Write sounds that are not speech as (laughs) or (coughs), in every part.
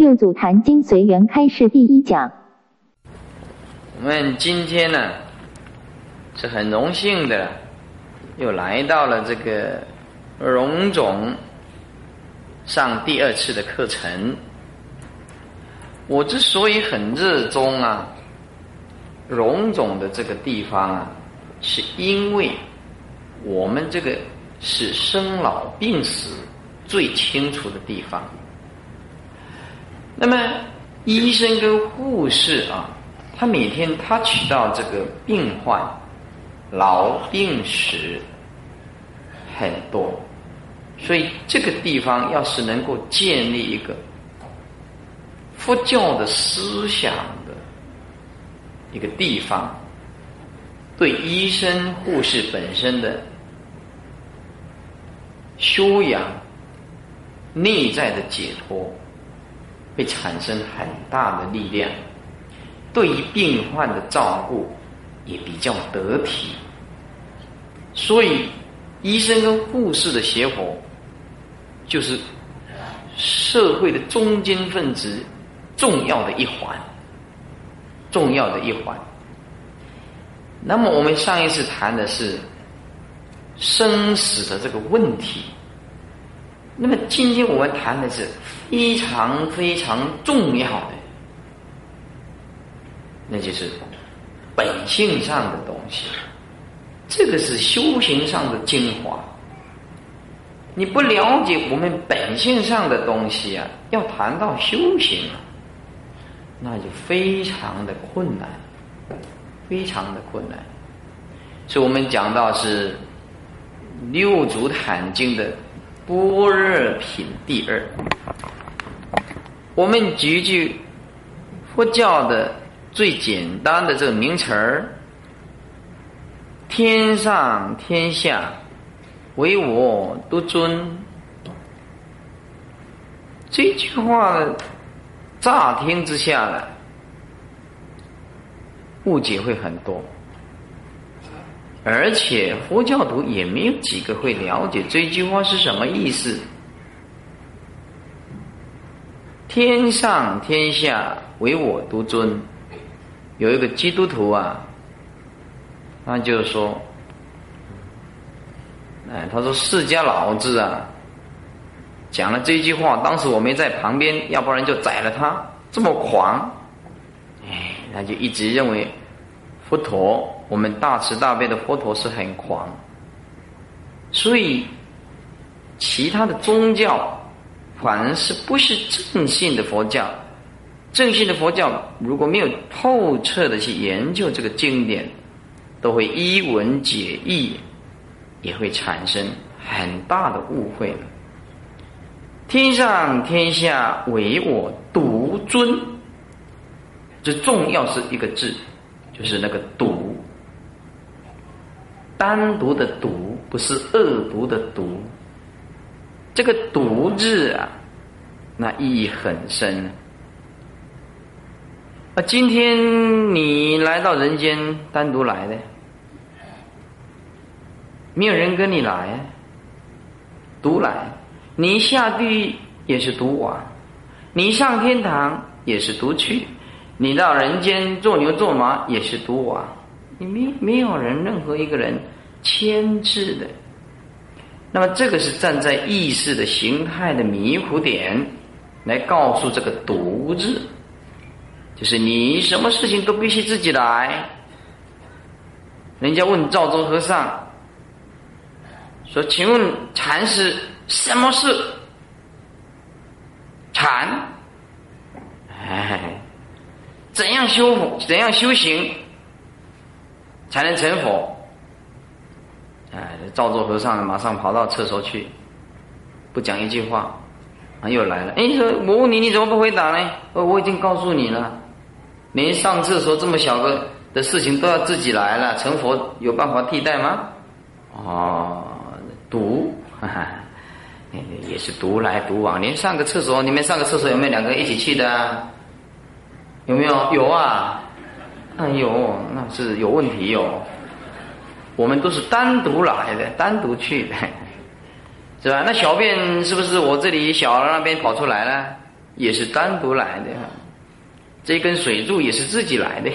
六祖坛经随缘开示第一讲。我们今天呢是很荣幸的，又来到了这个荣总上第二次的课程。我之所以很热衷啊，荣总的这个地方啊，是因为我们这个是生老病死最清楚的地方。那么，医生跟护士啊，他每天他起到这个病患老病死很多，所以这个地方要是能够建立一个佛教的思想的一个地方，对医生护士本身的修养、内在的解脱。会产生很大的力量，对于病患的照顾也比较得体，所以医生跟护士的协伙就是社会的中间分子，重要的一环，重要的一环。那么我们上一次谈的是生死的这个问题。那么今天我们谈的是非常非常重要的，那就是本性上的东西，这个是修行上的精华。你不了解我们本性上的东西啊，要谈到修行啊，那就非常的困难，非常的困难。所以我们讲到是六祖坛经的。般若品第二，我们举句佛教的最简单的这个名词儿：天上天下唯我独尊。这句话乍听之下呢，误解会很多。而且佛教徒也没有几个会了解这句话是什么意思。天上天下唯我独尊，有一个基督徒啊，他就说：“哎，他说释迦老子啊，讲了这句话，当时我没在旁边，要不然就宰了他，这么狂。”哎，他就一直认为佛陀。我们大慈大悲的佛陀是很狂，所以其他的宗教反而是不是正信的佛教。正信的佛教如果没有透彻的去研究这个经典，都会一文解义，也会产生很大的误会。天上天下唯我独尊，这重要是一个字，就是那个独。单独的独不是恶毒的毒，这个独字啊，那意义很深。啊，今天你来到人间单独来的，没有人跟你来，独来。你下地狱也是独往，你上天堂也是独去，你到人间做牛做马也是独往。你没没有人任何一个人牵制的，那么这个是站在意识的形态的迷糊点来告诉这个独字，就是你什么事情都必须自己来。人家问赵州和尚说：“请问禅师什么是禅？哎，怎样修复怎样修行？”才能成佛。哎，赵州和尚马上跑到厕所去，不讲一句话，啊，又来了。哎，说我问你，你怎么不回答呢？哦，我已经告诉你了，连上厕所这么小个的事情都要自己来了，成佛有办法替代吗？哦，独，哈哈，也是独来独往。连上个厕所，你们上个厕所有没有两个一起去的？有没有？有啊。哎呦，那是有问题哟！我们都是单独来的，单独去的，(laughs) 是吧？那小便是不是我这里小了，那边跑出来了？也是单独来的，这根水柱也是自己来的。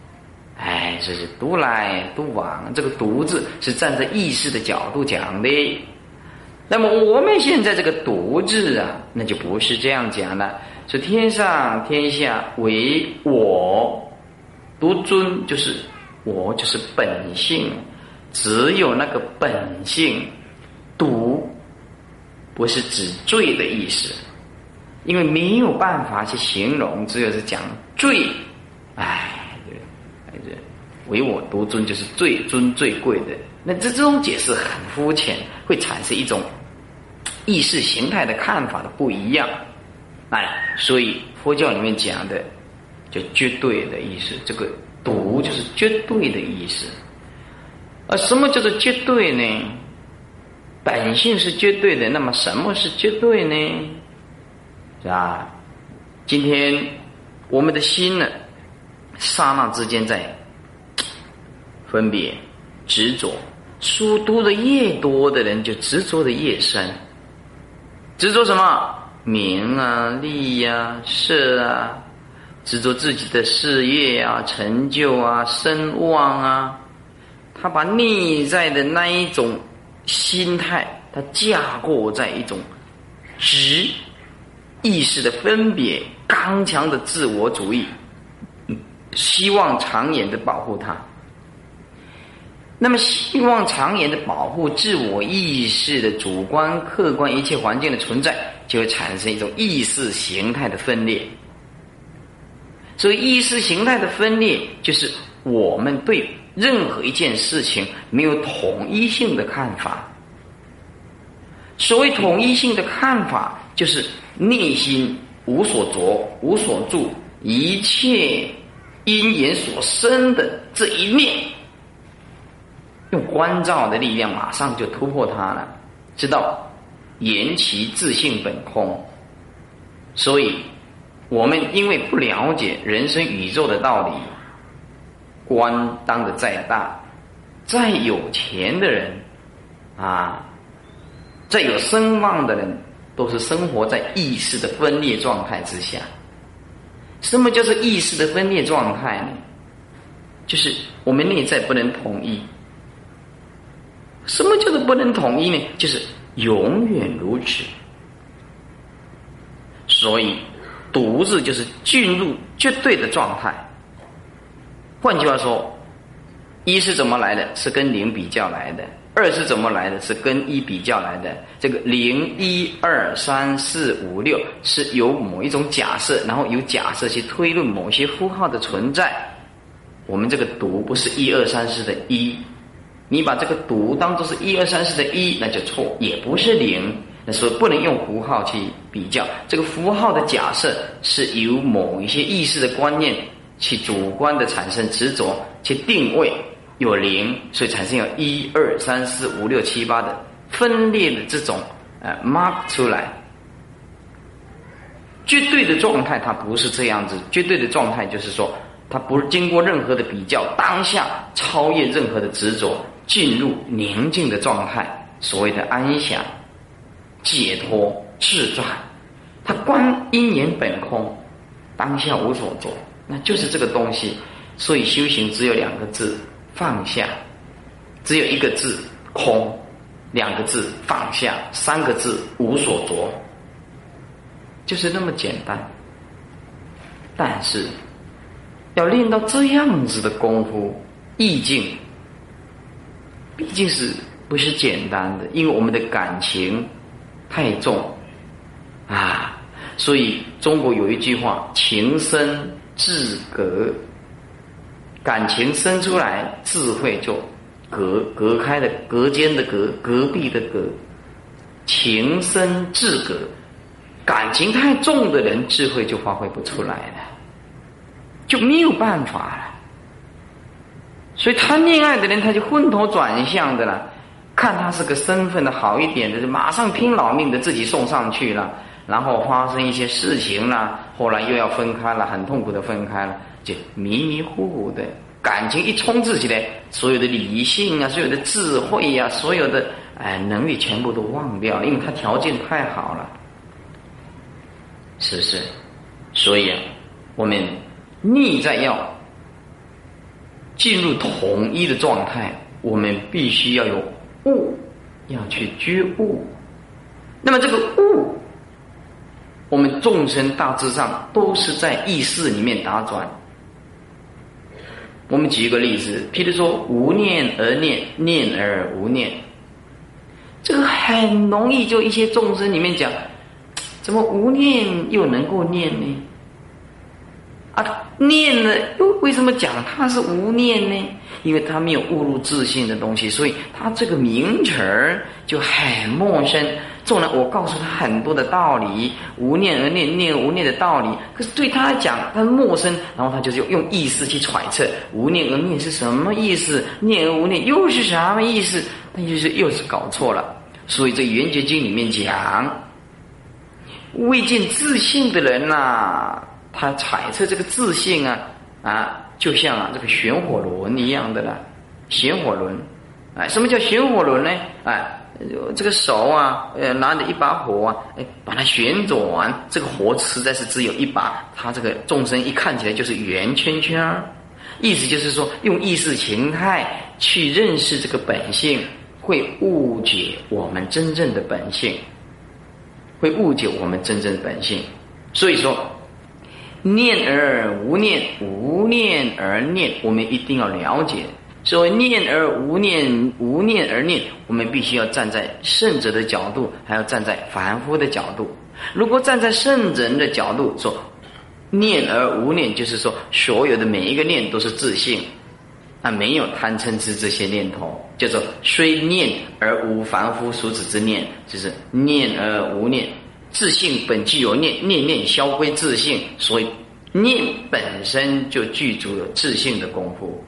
(laughs) 哎，这是独来独往，这个“独”字是站在意识的角度讲的。那么我们现在这个“独”字啊，那就不是这样讲了，是天上天下唯我独尊，就是我就是本性，只有那个本性独，不是指罪的意思，因为没有办法去形容，只有是讲罪，哎。唯我独尊就是最尊最贵的，那这这种解释很肤浅，会产生一种意识形态的看法的不一样，哎，所以佛教里面讲的就绝对的意思，这个独就是绝对的意思，而什么叫做绝对呢？本性是绝对的，那么什么是绝对呢？是吧？今天我们的心呢，刹那之间在。分别执着，书读的越多的人，就执着的越深。执着什么？名啊，利呀，色啊，执着自己的事业啊，成就啊，声望啊。他把内在的那一种心态，他架构在一种执意识的分别，刚强的自我主义，希望长远的保护他。那么，希望长远的保护自我意识的主观、客观一切环境的存在，就会产生一种意识形态的分裂。所以，意识形态的分裂就是我们对任何一件事情没有统一性的看法。所谓统一性的看法，就是内心无所着、无所住，一切因缘所生的这一面。用关照的力量，马上就突破它了。知道言其自性本空，所以我们因为不了解人生宇宙的道理，官当的再大、再有钱的人啊，再有声望的人，都是生活在意识的分裂状态之下。什么叫做意识的分裂状态呢？就是我们内在不能统一。什么叫做不能统一呢？就是永远如此。所以，独字就是进入绝对的状态。换句话说，一是怎么来的？是跟零比较来的。二是怎么来的？是跟一比较来的。这个零一二三四五六是由某一种假设，然后有假设去推论某些符号的存在。我们这个独不是一二三四的一。你把这个独当做是一二三四的一，那就错，也不是零。那所以不能用符号去比较。这个符号的假设是由某一些意识的观念去主观的产生执着，去定位有零，所以产生有一二三四五六七八的分裂的这种呃 mark 出来。绝对的状态它不是这样子，绝对的状态就是说，它不是经过任何的比较，当下超越任何的执着。进入宁静的状态，所谓的安详、解脱、自在，他观因缘本空，当下无所着，那就是这个东西。所以修行只有两个字：放下；只有一个字：空；两个字：放下；三个字：无所着，就是那么简单。但是要练到这样子的功夫，意境。毕竟是不是简单的？因为我们的感情太重。啊，所以中国有一句话：“情深自隔”，感情生出来，智慧就隔隔开的隔间的隔，隔壁的隔，情深自隔，感情太重的人，智慧就发挥不出来了，就没有办法了。所以谈恋爱的人，他就昏头转向的了。看他是个身份的好一点的，就马上拼老命的自己送上去了。然后发生一些事情了，后来又要分开了，很痛苦的分开了，就迷迷糊糊的感情一冲刺起来，所有的理性啊，所有的智慧呀，所有的哎能力全部都忘掉，因为他条件太好了。是不是？所以啊，我们逆在要进入统一的状态，我们必须要有悟，要去觉悟。那么这个悟，我们众生大致上都是在意识里面打转。我们举一个例子，譬如说无念而念，念而无念，这个很容易就一些众生里面讲。怎么无念又能够念呢？啊，念了又为什么讲它是无念呢？因为他没有误入自信的东西，所以他这个名词儿就很陌生。纵然我告诉他很多的道理，无念而念，念无念的道理，可是对他来讲，他陌生。然后他就是用意识去揣测无念而念是什么意思，念而无念又是什么意思？那就是又是搞错了。所以这《圆觉经》里面讲。未见自信的人呐，他揣测这个自信啊啊，就像啊这个旋火轮一样的啦，旋火轮，哎，什么叫旋火轮呢？哎，这个手啊，呃，拿着一把火啊，哎，把它旋转，这个火实在是只有一把，它这个众生一看起来就是圆圈圈儿，意思就是说，用意识形态去认识这个本性，会误解我们真正的本性。会误解我们真正的本性，所以说，念而无念，无念而念，我们一定要了解。所谓念而无念，无念而念，我们必须要站在圣者的角度，还要站在凡夫的角度。如果站在圣人的角度说，念而无念，就是说所有的每一个念都是自信。啊，没有贪嗔痴这些念头，叫做虽念而无凡夫俗子之念，就是念而无念，自信本具有念，念念消归自信，所以念本身就具足有自信的功夫，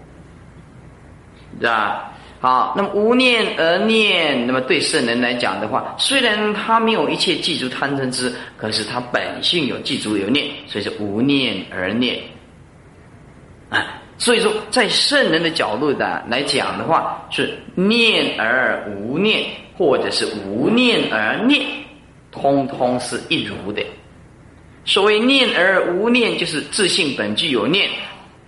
是吧？好，那么无念而念，那么对圣人来讲的话，虽然他没有一切记住贪嗔痴，可是他本性有记住有念，所以是无念而念，啊。所以说，在圣人的角度的来讲的话，是念而无念，或者是无念而念，通通是一如的。所谓念而无念，就是自性本具有念，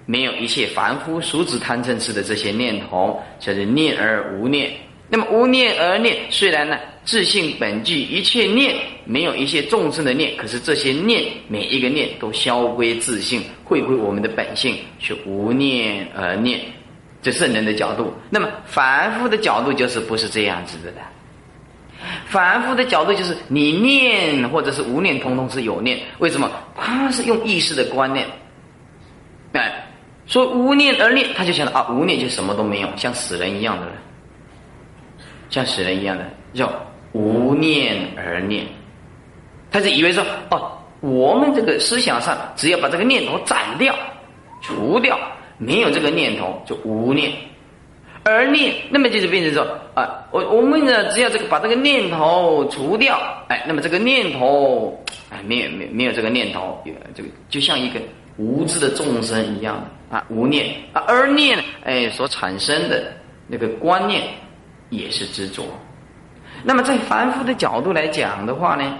没有一切凡夫俗子贪嗔痴的这些念头，叫做念而无念。那么无念而念，虽然呢。自性本具一切念，没有一些众生的念，可是这些念每一个念都消归自性，回归我们的本性，是无念而念。这圣人的角度，那么凡夫的角度就是不是这样子的了。反复的角度就是你念或者是无念，通通是有念。为什么？他是用意识的观念，哎，说无念而念，他就想到啊，无念就什么都没有，像死人一样的人，像死人一样的叫。无念而念，他是以为说哦，我们这个思想上只要把这个念头斩掉、除掉，没有这个念头就无念。而念，那么就是变成说啊，我我们呢只要这个把这个念头除掉，哎，那么这个念头哎，没有没有没有这个念头，这个就像一个无知的众生一样啊，无念啊，而念哎所产生的那个观念也是执着。那么在凡夫的角度来讲的话呢，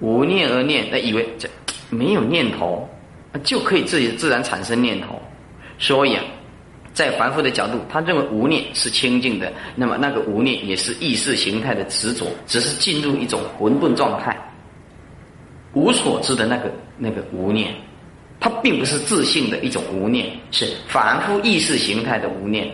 无念而念，那以为这没有念头，就可以自己自然产生念头。所以啊，在凡夫的角度，他认为无念是清净的。那么那个无念也是意识形态的执着，只是进入一种混沌状态，无所知的那个那个无念，它并不是自信的一种无念，是凡夫意识形态的无念。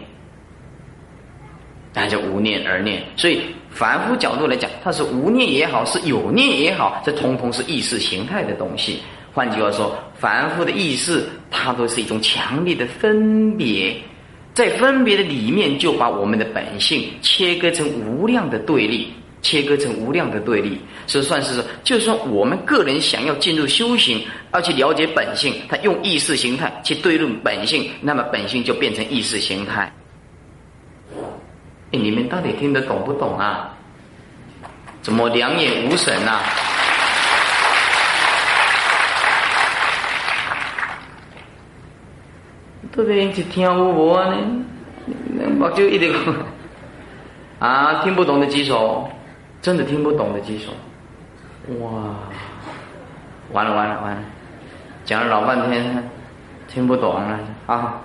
那叫无念而念，所以凡夫角度来讲，它是无念也好，是有念也好，这通通是意识形态的东西。换句话说，凡夫的意识，它都是一种强烈的分别，在分别的里面，就把我们的本性切割成无量的对立，切割成无量的对立。所以算是说，就算我们个人想要进入修行，要去了解本性，他用意识形态去对论本性，那么本性就变成意识形态。你们到底听得懂不懂啊？怎么两眼无神呐？到底是听无无呢？我就一点啊，听不懂的举手，真的听不懂的举手。哇，完了完了完了，讲了老半天，听不懂了啊！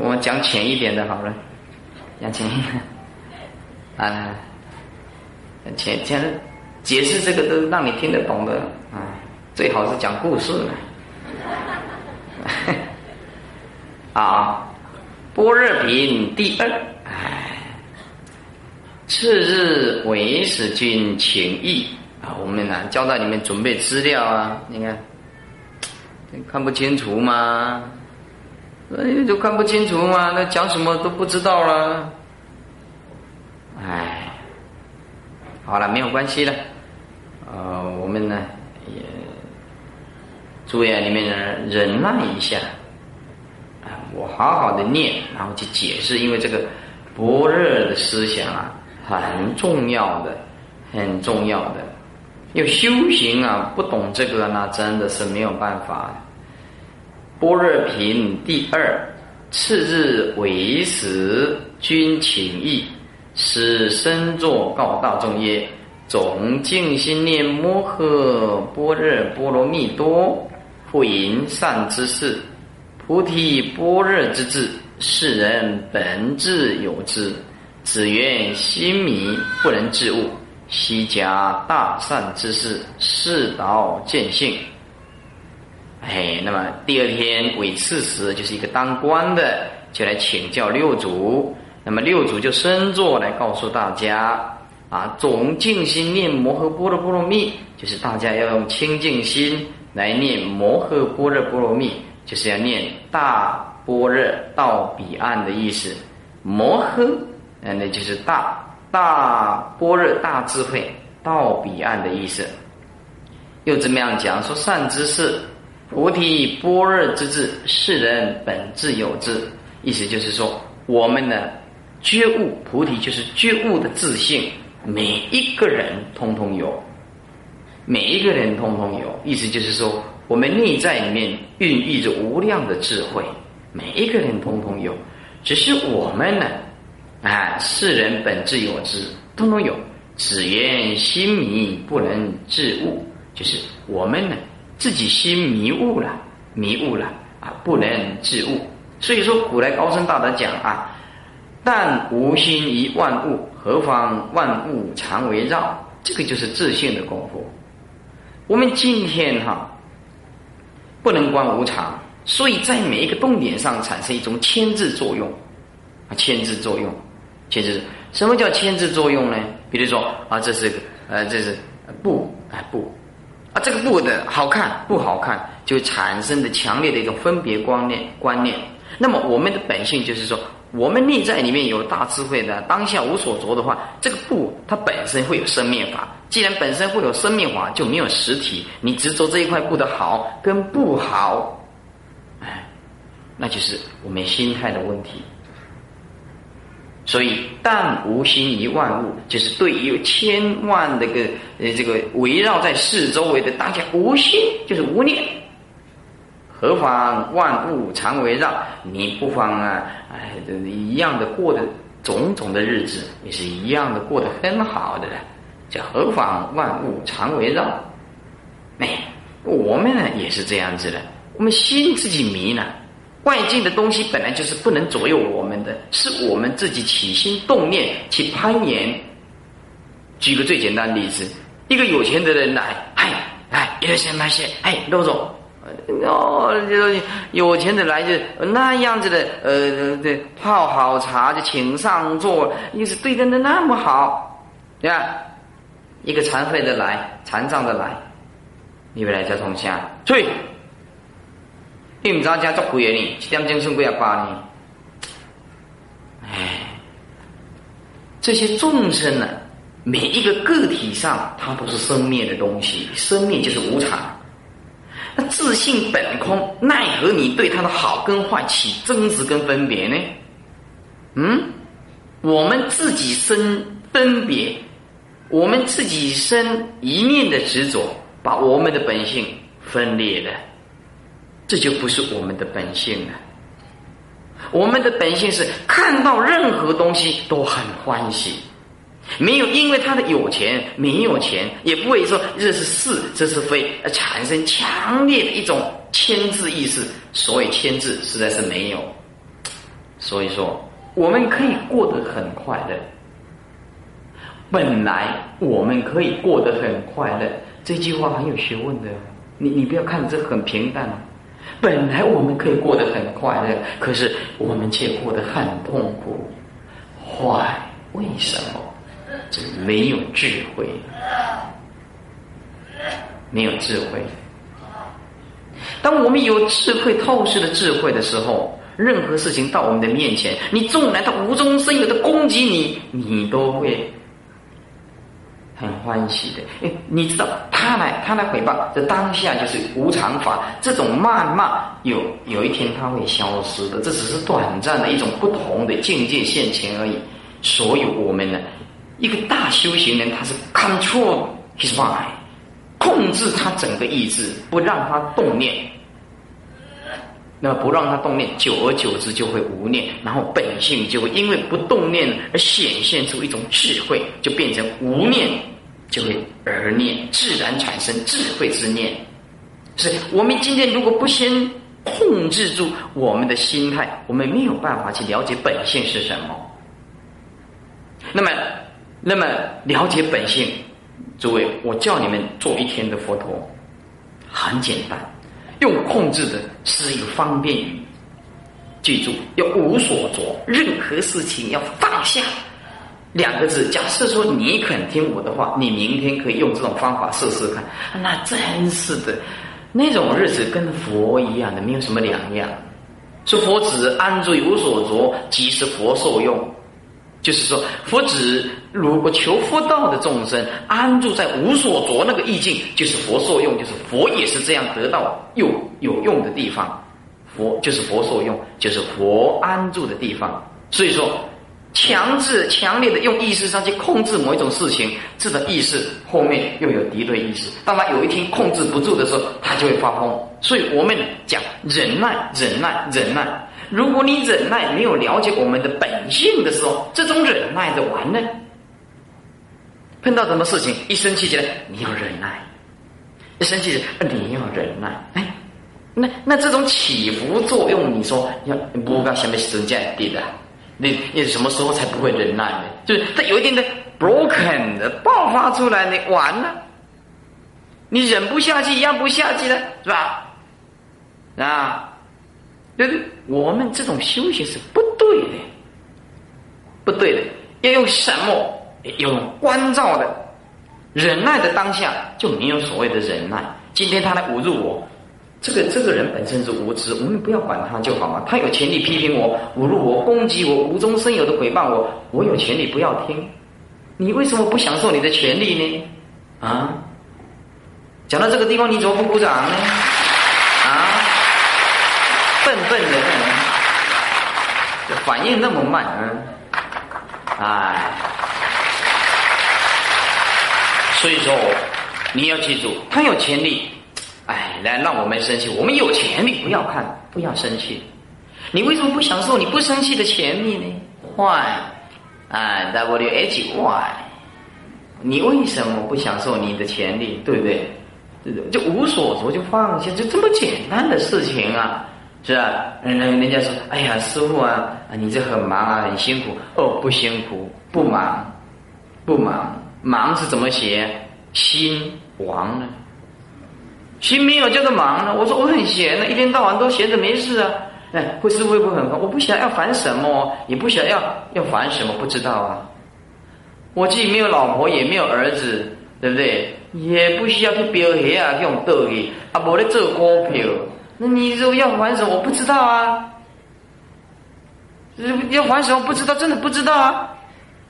我们讲浅一点的好了，讲浅一点啊，浅浅解释这个都让你听得懂的啊，最好是讲故事了。啊，般若品第二，哎，次日为使君请意啊，我们呢交代你们准备资料啊，你看看不清楚吗？哎，就看不清楚吗，那讲什么都不知道了。哎，好了，没有关系了。呃，我们呢也注意啊，你们忍耐一下。我好好的念，然后去解释，因为这个般若的思想啊，很重要的，很重要的。要修行啊，不懂这个，那真的是没有办法。般若品第二，次日为时，君请意，使身作告大众曰：总静心念摩诃般若波罗蜜多，复淫善之事，菩提般若之智，世人本自有之，只缘心迷，不能自悟。悉加大善之事，示导见性。哎，那么第二天尾次时，就是一个当官的就来请教六祖，那么六祖就身坐来告诉大家啊，总静心念摩诃般若波罗蜜，就是大家要用清净心来念摩诃般若波罗蜜，就是要念大般若到彼岸的意思。摩诃，嗯，那就是大大般若大智慧到彼岸的意思。又怎么样讲？说善知识。菩提般若之智，世人本自有之。意思就是说，我们呢觉悟菩提，就是觉悟的自信，每一个人通通有，每一个人通通有。意思就是说，我们内在里面孕育着无量的智慧，每一个人通通有。只是我们呢，啊，世人本自有之，通通有，只缘心迷，不能自悟。就是我们呢。自己心迷雾了，迷雾了啊，不能自悟。所以说，古来高僧大德讲啊，但无心于万物，何妨万物常围绕？这个就是自信的功夫。我们今天哈，不能观无常，所以在每一个动点上产生一种牵制作用啊，牵制作用，牵制。什么叫牵制作用呢？比如说啊，这是呃，这是布啊布。啊，这个布的好看不好看，就产生的强烈的一种分别观念观念。那么我们的本性就是说，我们内在里面有大智慧的当下无所着的话，这个布它本身会有生灭法。既然本身会有生命法，就没有实体。你执着这一块布的好跟不好，哎，那就是我们心态的问题。所以，但无心于万物，就是对于千万的个呃这个围绕在四周围的当下无心，就是无念。何妨万物常围绕？你不妨啊，哎，一样的过的种种的日子，也是一样的过得很好的。何妨万物常围绕？哎，我们呢也是这样子的，我们心自己迷呢。外境的东西本来就是不能左右我们的，是我们自己起心动念去攀岩。举个最简单的例子，一个有钱的人来，哎哎，一个先买些，哎，罗总，哦，有钱的来就那样子的，呃，对，泡好茶就请上座，又是对待的那么好，对吧？一个残废的来，残障的来，你们来叫同乡，去。你唔知家做贵的呢？一点钟算几啊八呢？哎，这些众生呢，每一个个体上，它都是生灭的东西，生灭就是无常。那自信本空，奈何你对他的好跟坏起争执跟分别呢？嗯，我们自己生分别，我们自己生一念的执着，把我们的本性分裂了。这就不是我们的本性了。我们的本性是看到任何东西都很欢喜，没有因为他的有钱没有钱，也不会说这是是这是非，而产生强烈的一种牵制意识。所以牵制实在是没有。所以说，我们可以过得很快乐。本来我们可以过得很快乐，这句话很有学问的。你你不要看这很平淡。本来我们可以过得很快乐，可是我们却过得很痛苦。坏，为什么？这没有智慧，没有智慧。当我们有智慧透视的智慧的时候，任何事情到我们的面前，你纵然他无中生有的攻击你，你都会。很欢喜的，哎，你知道他来，他来回报，这当下就是无常法。这种谩骂有有一天他会消失的，这只是短暂的一种不同的境界现前而已。所以我们呢，一个大修行人，他是 control his mind，控制他整个意志，不让他动念。那不让他动念，久而久之就会无念，然后本性就会因为不动念而显现出一种智慧，就变成无念，就会而念，自然产生智慧之念。是我们今天如果不先控制住我们的心态，我们没有办法去了解本性是什么。那么，那么了解本性，诸位，我叫你们做一天的佛陀，很简单。用控制的是一个方便，记住要无所着，任何事情要放下两个字。假设说你肯听我的话，你明天可以用这种方法试试看。那真是的，那种日子跟佛一样的，没有什么两样。说佛子安住有所着，即是佛受用。就是说，佛指如果求佛道的众生安住在无所着那个意境，就是佛受用，就是佛也是这样得到有有用的地方。佛就是佛受用，就是佛安住的地方。所以说，强制、强烈的用意识上去控制某一种事情，这个意识后面又有敌对意识。当他有一天控制不住的时候，他就会发疯。所以我们讲忍耐、忍耐、忍耐。如果你忍耐没有了解我们的本性的时候，这种忍耐的完了。碰到什么事情一生气起来，你要忍耐；一生气起来，你要忍耐。哎，那那这种起伏作用，你说要不要下面增加一点的？你你什么时候才不会忍耐呢？就是它有一点的 broken 的爆发出来，你完了，你忍不下去，压不下去了，是吧？啊。就是，我们这种修行是不对的，不对的。要用什么？用关照的、忍耐的当下，就没有所谓的忍耐。今天他来侮辱我，这个这个人本身是无知，我们不要管他就好嘛。他有权利批评我、侮辱我、攻击我、无中生有的诽谤我，我有权利不要听。你为什么不享受你的权利呢？啊？讲到这个地方，你怎么不鼓掌呢？反应那么慢，嗯，哎，所以说你要记住，他有潜力，哎，来让我们生气，我们有潜力，不要看，不要生气。你为什么不享受你不生气的潜力呢？Why？哎，W H Y？你为什么不享受你的潜力？对不对？就无所着，就放下，就这么简单的事情啊。是啊，人人人家说，哎呀，师傅啊，你这很忙啊，很辛苦。哦，不辛苦，不忙，不忙，忙是怎么写？心亡呢，心没有叫做忙呢。我说我很闲呢，一天到晚都闲着没事啊。哎，会师傅会不会很烦？我不想要烦什么，也不想要要烦什么，不知道啊。我既没有老婆，也没有儿子，对不对？也不需要去标鞋啊，这种道理啊，无咧做股票。那你说要还什么？我不知道啊。要还什么？不知道，真的不知道啊。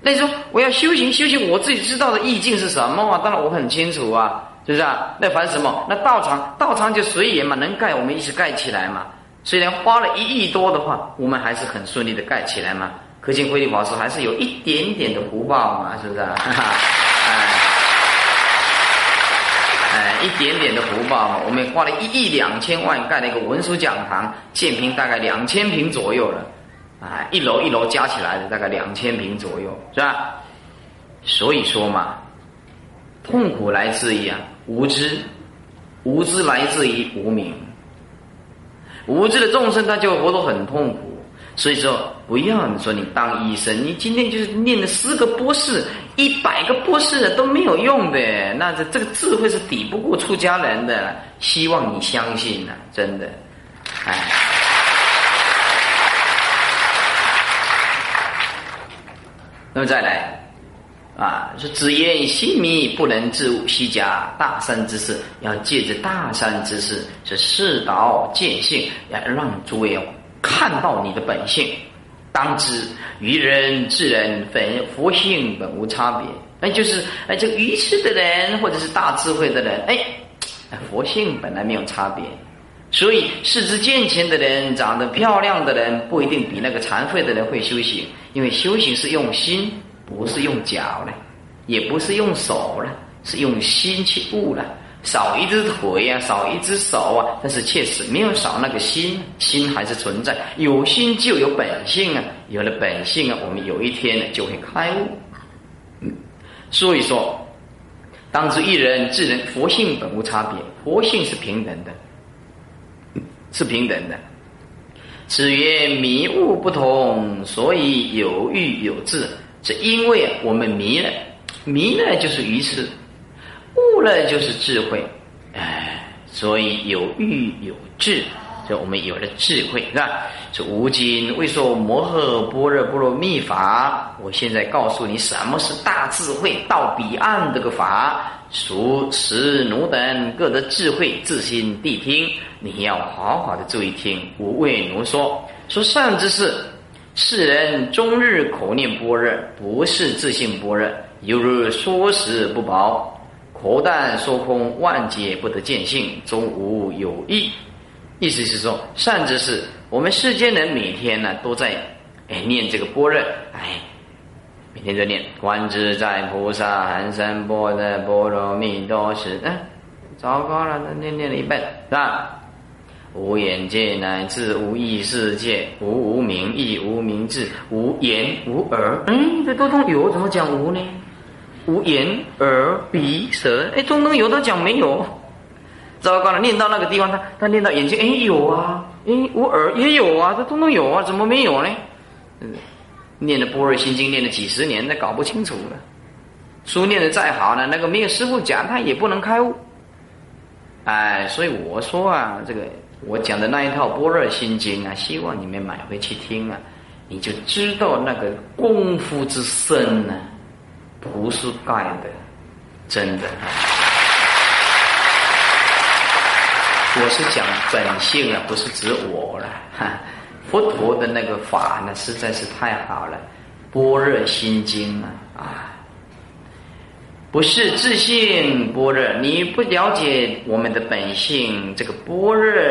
那你说我要修行，修行我自己知道的意境是什么啊？当然我很清楚啊，是不是啊？那还什么？那道场，道场就随缘嘛，能盖我们一起盖起来嘛。虽然花了一亿多的话，我们还是很顺利的盖起来嘛。可见慧律法师还是有一点点的福报嘛，是不是啊？哈 (laughs) 哈哎。一点点的福报嘛，我们花了一亿两千万盖了一个文殊讲堂，建平大概两千平左右了，啊，一楼一楼加起来的大概两千平左右，是吧？所以说嘛，痛苦来自于啊无知，无知来自于无明。无知的众生他就活得很痛苦。所以说，不要你说你当医生，你今天就是念了十个博士、一百个博士都没有用的，那这这个智慧是抵不过出家人的。希望你相信呐，真的，哎。那么再来，啊，说只言心迷不能自悟，虚假大善之事，要借着大善之事，是世道见性，要让诸位。看到你的本性，当知愚人智人本佛性本无差别。那就是哎，这个愚痴的人或者是大智慧的人，哎，佛性本来没有差别。所以四肢健全的人、长得漂亮的人，不一定比那个残废的人会修行，因为修行是用心，不是用脚了，也不是用手了，是用心去悟了。少一只腿啊，少一只手啊，但是确实没有少那个心，心还是存在。有心就有本性啊，有了本性啊，我们有一天呢就会开悟。嗯，所以说，当知一人智人，佛性本无差别，佛性是平等的，是平等的。此曰迷悟不同，所以有欲有智，是因为我们迷了，迷了就是愚痴。悟了就是智慧，哎，所以有欲有智，就我们有了智慧，是吧？是无今为说摩诃般若波罗蜜法，我现在告诉你什么是大智慧，到彼岸这个法，俗持奴等各的智慧，自心谛听，你要好好的注意听。我为奴说，说善之事，世人终日口念般若，不是自性般若，犹如说食不饱。不但说空，万劫不得见性，终无有益。意思是说，善知识，我们世间人每天呢都在哎念这个般若，哎，每天在念观自在菩萨含三波的波罗蜜多时，嗯，糟糕了，那念念了一半是吧？无眼界乃至无意识界，无无明亦无明智，无言无耳，嗯，这都通有，怎么讲无呢？无眼、耳、鼻、舌，哎，中东有的讲没有，糟糕了，念到那个地方，他他念到眼睛，哎，有啊，哎，无耳也有啊，这中东有啊，怎么没有呢？嗯，念的般若心经念了几十年，那搞不清楚了。书念的再好呢，那个没有师傅讲，他也不能开悟。哎，所以我说啊，这个我讲的那一套般若心经啊，希望你们买回去听啊，你就知道那个功夫之深呢。不是盖的，真的。我是讲本性啊，不是指我了。(laughs) 佛陀的那个法呢，实在是太好了，《般若心经》啊，啊，不是自信般若，你不了解我们的本性，这个般若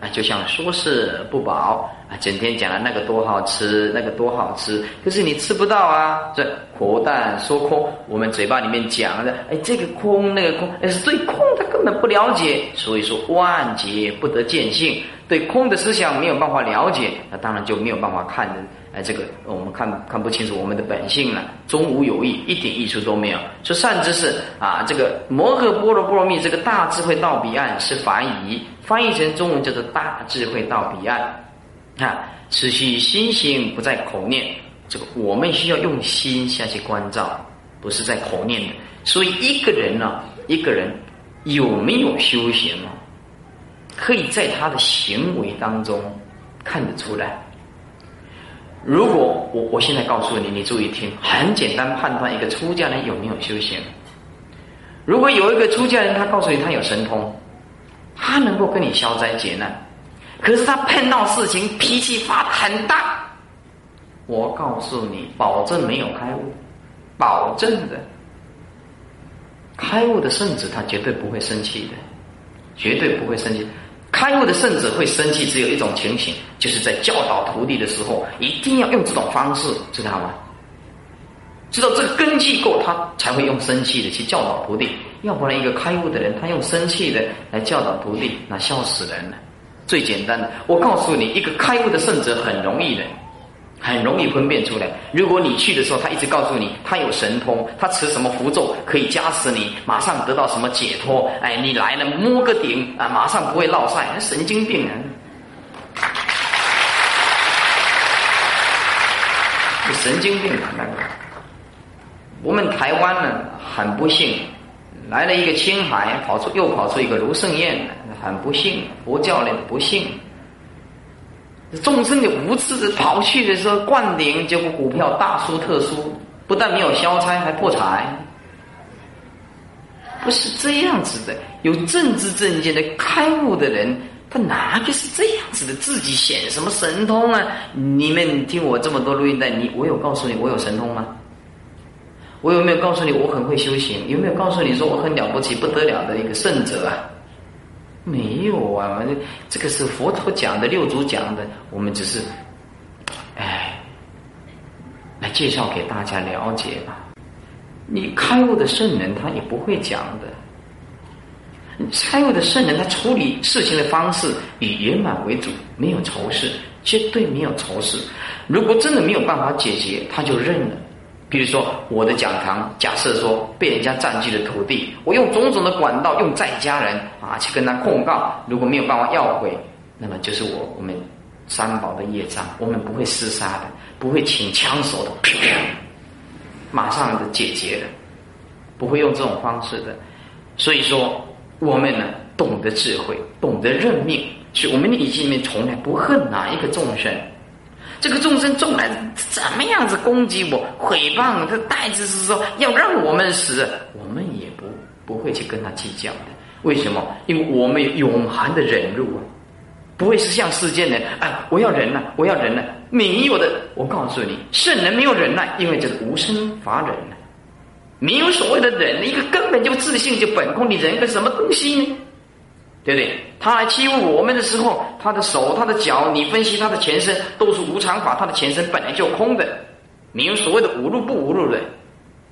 啊，就像说是不饱。啊，整天讲的那个多好吃，那个多好吃，可是你吃不到啊！这活蛋说空，我们嘴巴里面讲的，哎，这个空那个空，哎是最空的根本不了解，所以说万劫不得见性，对空的思想没有办法了解，那当然就没有办法看的，哎，这个我们看看不清楚我们的本性了，终无有益，一点益处都没有。说善知识啊，这个摩诃般若波罗蜜这个大智慧到彼岸是梵语，翻译成中文叫做大智慧到彼岸。啊，持续心行不在口念，这个我们需要用心下去关照，不是在口念的。所以一个人呢，一个人有没有修行啊，可以在他的行为当中看得出来。如果我我现在告诉你，你注意听，很简单判断一个出家人有没有修行。如果有一个出家人，他告诉你他有神通，他能够跟你消灾解难。可是他碰到事情脾气发的很大，我告诉你，保证没有开悟，保证的。开悟的圣子他绝对不会生气的，绝对不会生气。开悟的圣子会生气，只有一种情形，就是在教导徒弟的时候，一定要用这种方式，知道吗？知道这个根基够，他才会用生气的去教导徒弟。要不然，一个开悟的人，他用生气的来教导徒弟，那笑死人了。最简单的，我告诉你，一个开悟的圣者很容易的，很容易分辨出来。如果你去的时候，他一直告诉你他有神通，他持什么符咒可以加持你，马上得到什么解脱。哎，你来了摸个顶啊，马上不会落晒，神经病啊！神经病啊！那个，我们台湾呢很不幸，来了一个青海，跑出又跑出一个卢胜彦，很不幸，佛教的不幸。众生的无知的跑去的时候灌顶，结果股票大输特输，不但没有消灾，还破财。不是这样子的，有政治正见的开悟的人，他哪个是这样子的？自己显什么神通啊？你们听我这么多录音带，你我有告诉你我有神通吗？我有没有告诉你我很会修行？有没有告诉你说我很了不起、不得了的一个圣者啊？没有啊，这个是佛陀讲的，六祖讲的，我们只是，哎，来介绍给大家了解吧。你开悟的圣人，他也不会讲的。开悟的圣人，他处理事情的方式以圆满为主，没有仇视，绝对没有仇视。如果真的没有办法解决，他就认了。比如说，我的讲堂，假设说被人家占据了土地，我用种种的管道，用在家人啊去跟他控告，如果没有办法要回，那么就是我我们三宝的业障，我们不会厮杀的，不会请枪手的，(laughs) 马上的解决了，不会用这种方式的。所以说，我们呢懂得智慧，懂得认命，是我们内心里面从来不恨哪一个众生。这个众生纵然怎么样子攻击我、诽谤，他代之是说要让我们死，我们也不不会去跟他计较的。为什么？因为我们有永恒的忍辱啊，不会是像世间人啊，我要忍耐，我要忍耐。没有的，我告诉你，圣人没有忍耐，因为这是无生法忍呢，没有所谓的忍，一个根本就自信就本空，你忍个什么东西呢？对不对？他来欺负我们的时候，他的手、他的脚，你分析他的前身都是无常法，他的前身本来就空的。你有所谓的无入不无入的，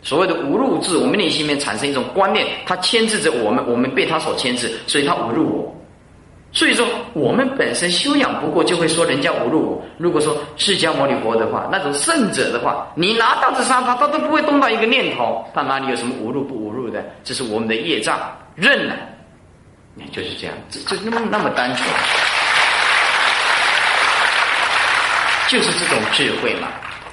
所谓的无入智，我们内心里面产生一种观念，他牵制着我们，我们被他所牵制，所以他侮辱我。所以说，我们本身修养不过，就会说人家侮辱我。如果说释迦牟尼佛的话，那种圣者的话，你拿刀子杀他，他都不会动到一个念头，他哪里有什么无入不无入的？这是我们的业障，认了。就是这样，这这那么那么单纯，就是这种智慧嘛。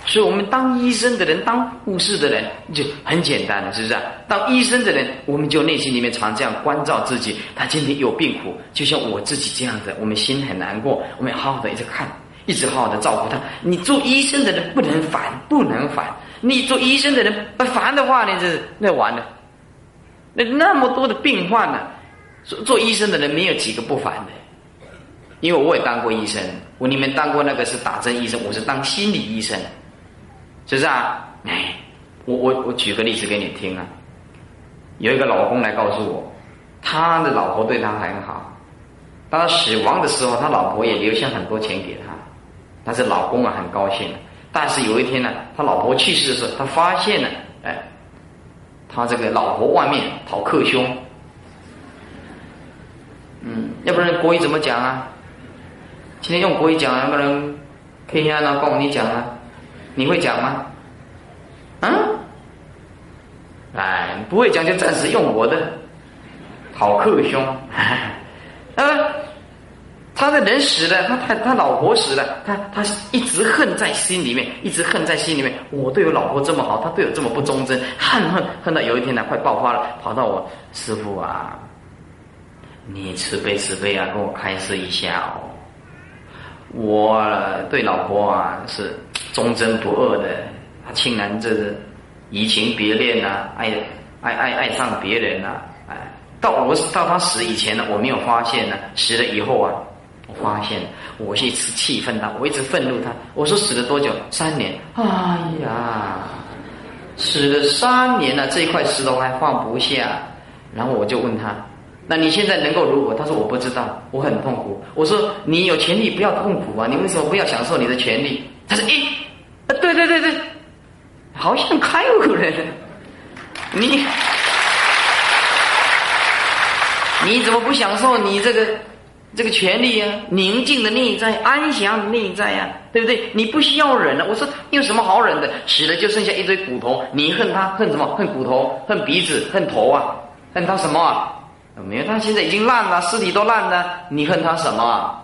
所以，我们当医生的人，当护士的人，就很简单了，是不是？当医生的人，我们就内心里面常这样关照自己。他今天有病苦，就像我自己这样子，我们心很难过，我们要好好的一直看，一直好好的照顾他。你做医生的人不能烦，不能烦。你做医生的人不烦的话呢，这那完了。那那么多的病患呢？做做医生的人没有几个不烦的，因为我也当过医生，我你们当过那个是打针医生，我是当心理医生，是不是啊？哎，我我我举个例子给你听啊，有一个老公来告诉我，他的老婆对他很好，当他死亡的时候，他老婆也留下很多钱给他，但是老公啊很高兴，但是有一天呢，他老婆去世的时候，他发现了，哎，他这个老婆外面讨克兄。嗯，要不然国语怎么讲啊？今天用国语讲，要不然可以让老公你讲啊？你会讲吗？啊？哎，不会讲就暂时用我的，好克兄。(laughs) 啊，他的人死了，他他他老婆死了，他他一直恨在心里面，一直恨在心里面。我对我老婆这么好，他对我这么不忠贞，恨恨恨到有一天呢，快爆发了，跑到我师傅啊。你慈悲慈悲啊，跟我开示一下哦。我对老婆啊是忠贞不二的，他竟然这是移情别恋呐，爱爱爱爱上别人呐，哎，到我到他死以前呢，我没有发现呢，死了以后啊，我发现，我一直气愤他，我一直愤怒他，我说死了多久？三年。哎呀，死了三年了，这一块石头还放不下，然后我就问他。那你现在能够如何？他说我不知道，我很痛苦。我说你有权利不要痛苦啊，你为什么不要享受你的权利？他说：诶，对对对对，好像开悟了。你你怎么不享受你这个这个权利啊，宁静的内在，安详的内在呀，对不对？你不需要忍了。我说有什么好忍的？死了就剩下一堆骨头，你恨他恨什么？恨骨头，恨鼻子，恨头啊？恨他什么啊？没有，他现在已经烂了，尸体都烂了，你恨他什么？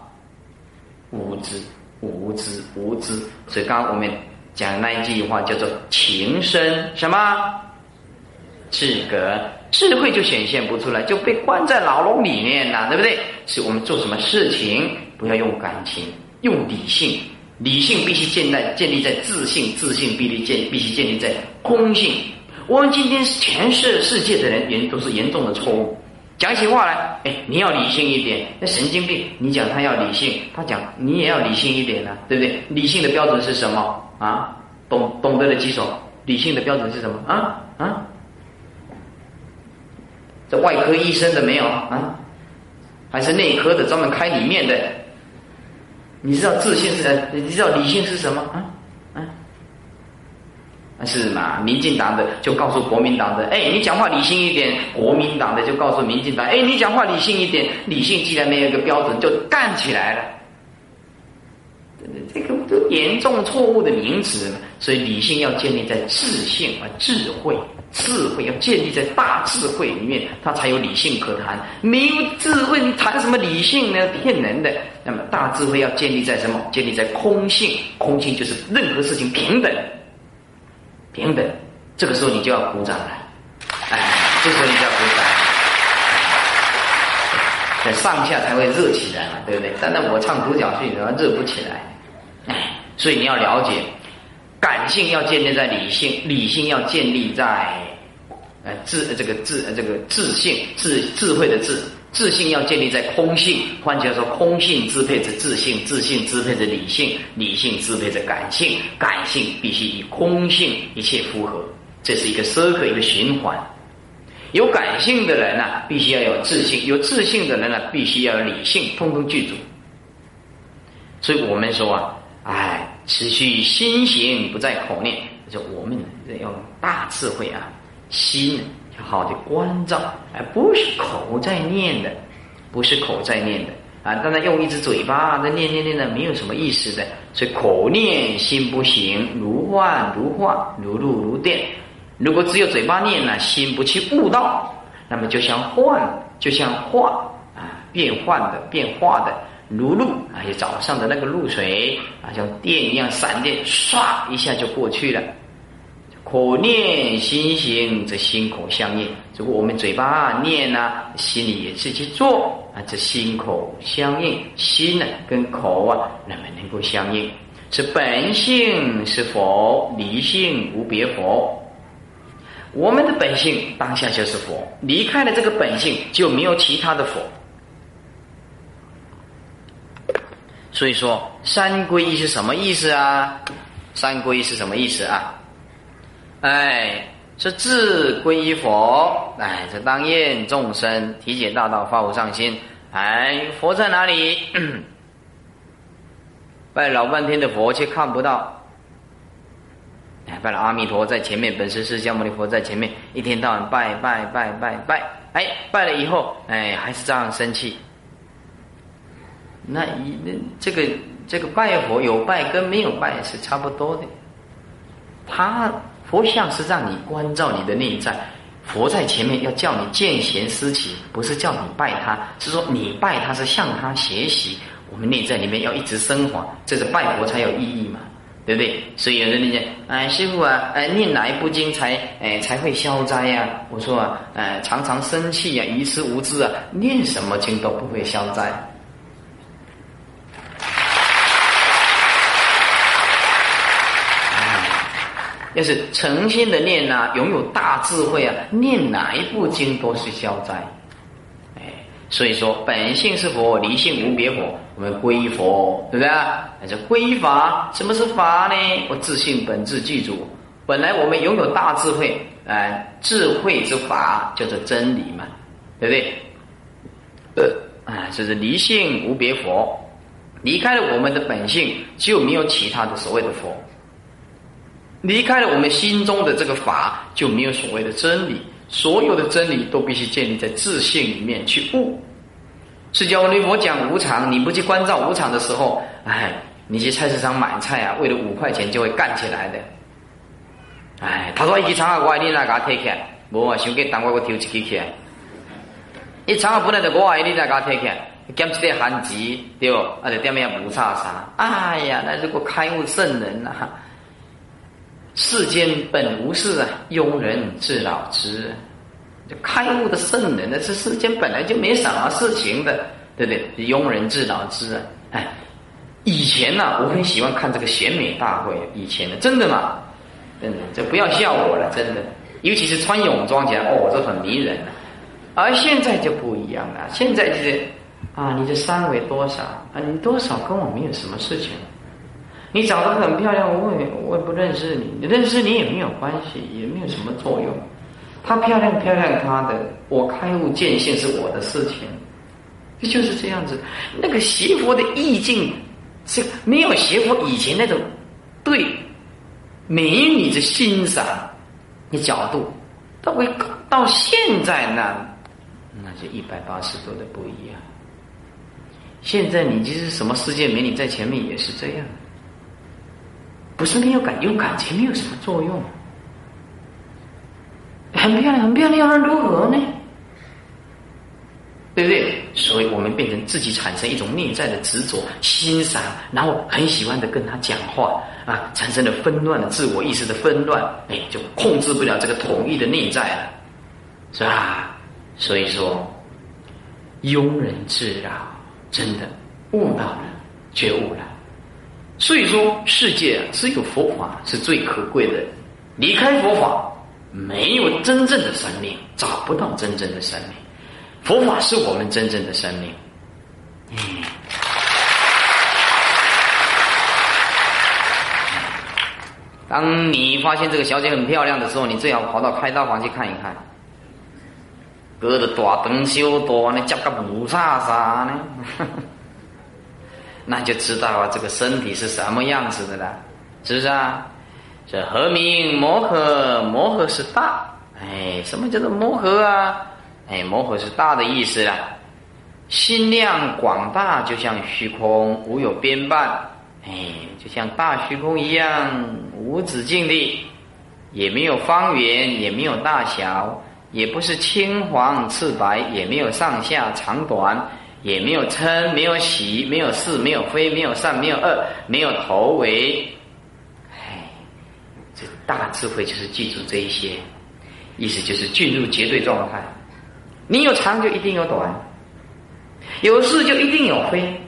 无知，无知，无知。所以刚刚我们讲那一句话叫做情深什么？智格。智慧就显现不出来，就被关在牢笼里面了，对不对？是我们做什么事情不要用感情，用理性。理性必须建在建立在自信，自信必须建必须建立在空性。我们今天全世世界的人严都是严重的错误。讲起话来，哎，你要理性一点。那神经病，你讲他要理性，他讲你也要理性一点呢，对不对？理性的标准是什么啊？懂懂得的几手？理性的标准是什么啊啊？这外科医生的没有啊？还是内科的专门开里面的？你知道自信是？你知道理性是什么啊？是嘛？民进党的就告诉国民党的，哎，你讲话理性一点；国民党的就告诉民进党，哎，你讲话理性一点。理性既然没有一个标准，就干起来了。这个都严重错误的名词，所以理性要建立在自信和智慧。智慧要建立在大智慧里面，它才有理性可谈。没有智慧，你谈什么理性呢？骗人的。那么大智慧要建立在什么？建立在空性。空性就是任何事情平等，平等。这个时候你就要鼓掌了。哎，这时候你就要鼓掌。等上下才会热起来嘛，对不对？但那我唱独角戏，然后热不起来。哎，所以你要了解。感性要建立在理性，理性要建立在，呃智这个智这个智性智智慧的智，自信要建立在空性。换句话说，空性支配着自信，自信支配着理性，理性支配着感性，感性必须与空性一切符合。这是一个 circle 一个循环。有感性的人呢，必须要有自信；有自信的人呢，必须要有理性，通通具足。所以我们说啊，哎。持续心行不在口念，就我们要大智慧啊，心好的关照，而不是口在念的，不是口在念的啊。当然用一只嘴巴在念念念的，没有什么意思的。所以口念心不行，如幻如化，如露如电。如果只有嘴巴念呢，心不去悟道，那么就像幻，就像化啊，变幻的，变化的。如露啊，就早上的那个露水啊，像电一样，闪电唰一下就过去了。口念心行，这心口相应。如果我们嘴巴念呢，心里也自己做啊，这心口相应，心呢跟口啊，那么能够相应。是本性是佛，离性无别佛。我们的本性当下就是佛，离开了这个本性就没有其他的佛。所以说，三皈依是什么意思啊？三皈依是什么意思啊？哎，是自皈依佛，哎，这当愿众生体解大道，发无上心。哎，佛在哪里？(clears throat) 拜老半天的佛却看不到。哎，拜了阿弥陀在前面，本师释迦牟尼佛在前面，一天到晚拜拜拜拜拜。哎，拜了以后，哎，还是这样生气。那一那这个这个拜佛有拜跟没有拜是差不多的，他佛像是让你关照你的内在，佛在前面要叫你见贤思齐，不是叫你拜他，是说你拜他是向他学习，我们内在里面要一直升华，这个拜佛才有意义嘛，对不对？所以有人理解，哎，师傅啊，哎，念哪一部经才哎才会消灾呀？我说啊，哎，常常生气呀，愚痴无知啊，念什么经都不会消灾。要是诚心的念呐，拥有大智慧啊，念哪一部经都是消灾。哎，所以说本性是佛，离性无别佛，我们归佛，对不对啊？那是归法。什么是法呢？我自信本质具足。本来我们拥有大智慧，哎，智慧之法叫做真理嘛，对不对？呃，啊，就是离性无别佛，离开了我们的本性，就没有其他的所谓的佛。离开了我们心中的这个法，就没有所谓的真理。所有的真理都必须建立在自信里面去悟。释迦牟尼佛讲无常，你不去关照无常的时候，哎，你去菜市场买菜啊，为了五块钱就会干起来的。哎，他说一支长啊，我你来给他提起来，无啊，想给当我我抽一支起来。一长啊本来就我爱你来给他提起来，减一点寒值对，啊就点样无差啥。哎呀，那如果开悟圣人呐，世间本无事啊，庸人自扰之。开悟的圣人呢，这世间本来就没什么事情的，对不对？庸人自扰之啊！哎，以前呢，我很喜欢看这个选美大会，以前的真的嘛，真的，这不要笑我了，真的。尤其是穿泳装起来，哦，这很迷人啊。而现在就不一样了，现在就是啊，你的三围多少啊？你多少跟我没有什么事情。你长得很漂亮，我也我也不认识你，认识你也没有关系，也没有什么作用。她漂亮漂亮，她的我开悟见性是我的事情，这就是这样子。那个邪佛的意境是没有邪佛以前那种对美女的欣赏的角度，到会到现在呢，那就一百八十度的不一样。现在你就是什么世界美女在前面也是这样，不是没有感有感情没有什么作用。很漂亮，很漂亮，又如何呢？对不对？所以我们变成自己产生一种内在的执着、欣赏，然后很喜欢的跟他讲话啊，产生了纷乱的自我意识的纷乱，哎，就控制不了这个统一的内在了，是吧？所以说，庸人自扰，真的悟到了，觉悟了。所以说，世界只有佛法是最可贵的，离开佛法。没有真正的生命，找不到真正的生命。佛法是我们真正的生命。嗯，当你发现这个小姐很漂亮的时候，你最好跑到开刀房去看一看。隔着大灯修多呢，叫个不啥啥呢？那就知道啊，这个身体是什么样子的了，是不是啊？这何名摩诃？摩诃是大，哎，什么叫做摩诃啊？哎，摩诃是大的意思啦。心量广大，就像虚空无有边半，哎，就像大虚空一样无止境的，也没有方圆，也没有大小，也不是青黄赤白，也没有上下长短，也没有嗔，没有喜，没有是，没有非，没有善，没有恶，没有头尾。大智慧就是记住这一些，意思就是进入绝对状态。你有长就一定有短，有是就一定有非，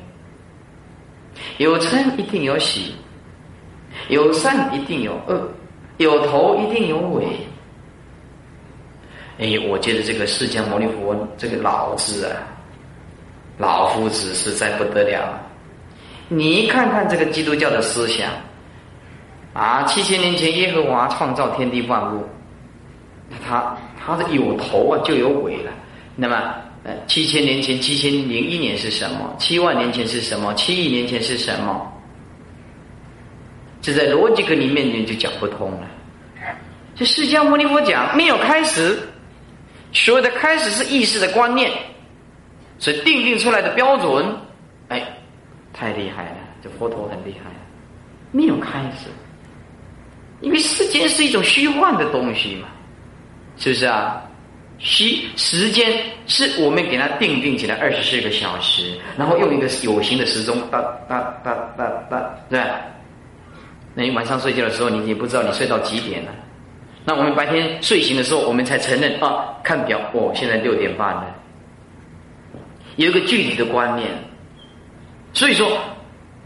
有嗔一定有喜，有善一定有恶，有头一定有尾。哎，我觉得这个释迦牟尼佛这个老子啊，老夫子实在不得了。你看看这个基督教的思想。啊，七千年前耶和华创造天地万物，他他的有头啊就有尾了。那么，呃，七千年前七千零一年是什么？七万年前是什么？七亿年前是什么？这在逻辑课里面你就讲不通了。这释迦牟尼佛讲没有开始，所有的开始是意识的观念，所以定定出来的标准，哎，太厉害了，这佛陀很厉害，没有开始。因为时间是一种虚幻的东西嘛，是不是啊？虚时间是我们给它定定起来二十四个小时，然后用一个有形的时钟哒哒哒哒哒，对吧？那你晚上睡觉的时候，你也不知道你睡到几点了。那我们白天睡醒的时候，我们才承认啊，看表哦，现在六点半了。有一个具体的观念，所以说，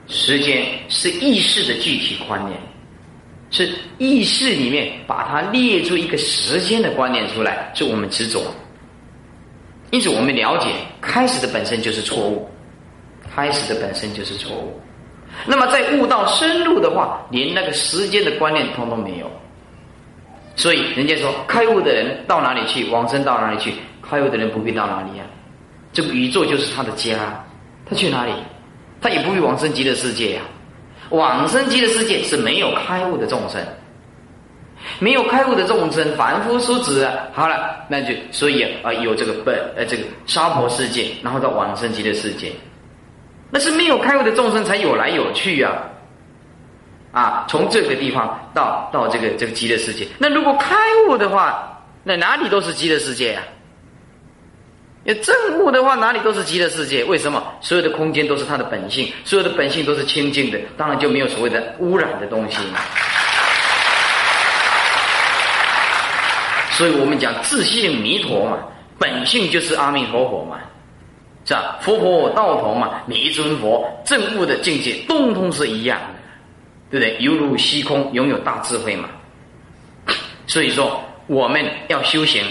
时间是意识的具体观念。是意识里面把它列出一个时间的观念出来，是我们执着。因此，我们了解开始的本身就是错误，开始的本身就是错误。那么，在悟道深入的话，连那个时间的观念通通没有。所以，人家说开悟的人到哪里去，往生到哪里去；开悟的人不必到哪里呀。这个宇宙就是他的家，他去哪里？他也不必往生极乐世界呀。往生极的世界是没有开悟的众生，没有开悟的众生，凡夫俗子啊，好了，那就所以啊，有这个本呃这个娑婆世界，然后到往生极乐世界，那是没有开悟的众生才有来有去呀。啊，从这个地方到到这个这个极乐世界，那如果开悟的话，那哪里都是极乐世界呀。要正悟的话，哪里都是极乐世界。为什么？所有的空间都是它的本性，所有的本性都是清净的，当然就没有所谓的污染的东西。所以我们讲自性弥陀嘛，本性就是阿弥陀佛嘛，是吧？佛佛道同嘛，每一尊佛正悟的境界，通通是一样的，对不对？犹如虚空，拥有大智慧嘛。所以说，我们要修行，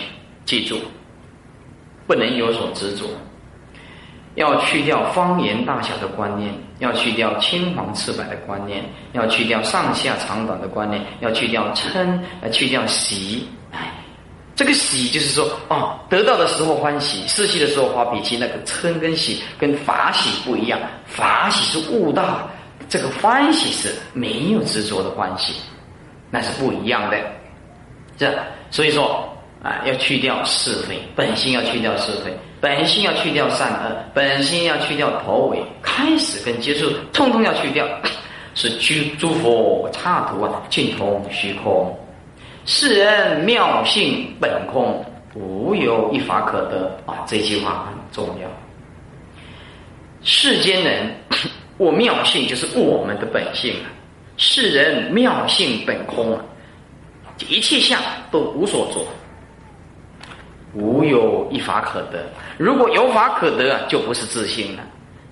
记住。不能有所执着，要去掉方圆大小的观念，要去掉青黄赤白的观念，要去掉上下长短的观念，要去掉嗔，呃，去掉喜。哎，这个喜就是说，哦，得到的时候欢喜，失去的时候发脾气。那个嗔跟喜跟法喜不一样，法喜是悟道，这个欢喜是没有执着的欢喜，那是不一样的。这所以说。啊，要去掉是非，本性要去掉是非，本性要去掉善恶，本性要去掉头尾，开始跟结束，通通要去掉，是诸诸佛刹土啊，尽通虚空，世人妙性本空，无有一法可得啊！这句话很重要。世间人，我妙性就是我们的本性啊，世人妙性本空啊，一切相都无所着。无有一法可得，如果有法可得，就不是自信了。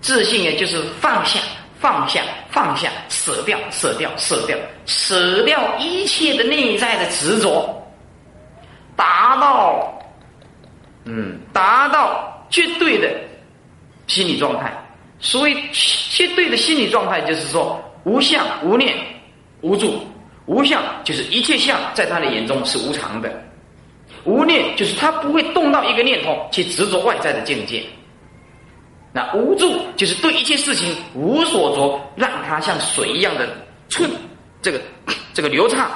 自信也就是放下、放下、放下，舍掉、舍掉、舍掉，舍掉一切的内在的执着，达到，嗯，达到绝对的心理状态。所以，绝对的心理状态就是说，无相、无念、无助。无相就是一切相，在他的眼中是无常的。无念就是他不会动到一个念头去执着外在的境界，那无助就是对一切事情无所着，让它像水一样的寸，这个 (coughs) 这个流畅，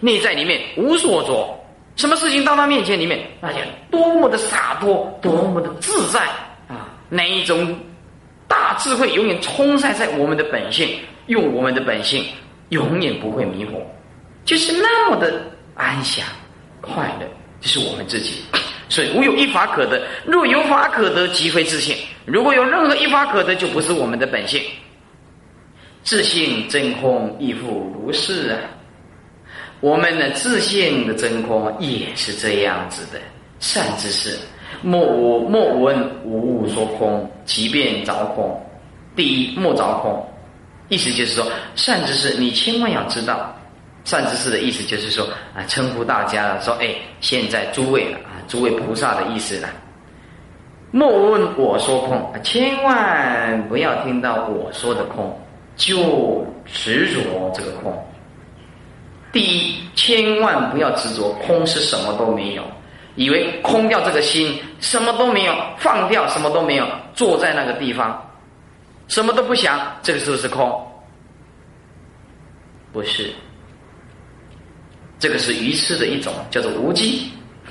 内在里面无所着，什么事情到他面前里面，那就多么的洒脱，多么的自在啊！那一种大智慧永远充塞在我们的本性，用我们的本性永远不会迷惑，就是那么的安详快乐。这是我们自己，所以无有一法可得。若有法可得，即非自性。如果有任何一法可得，就不是我们的本性。自性真空亦复如是啊！我们的自性的真空也是这样子的。善知识，莫我莫闻无物说空，即便着空。第一，莫着空，意思就是说，善知识你千万要知道。善知识的意思就是说啊，称呼大家了，说哎，现在诸位了啊，诸位菩萨的意思了。莫问我说空，千万不要听到我说的空，就执着这个空。第一，千万不要执着空是什么都没有，以为空掉这个心什么都没有，放掉什么都没有，坐在那个地方，什么都不想，这个是不是空？不是。这个是愚痴的一种，叫做无机。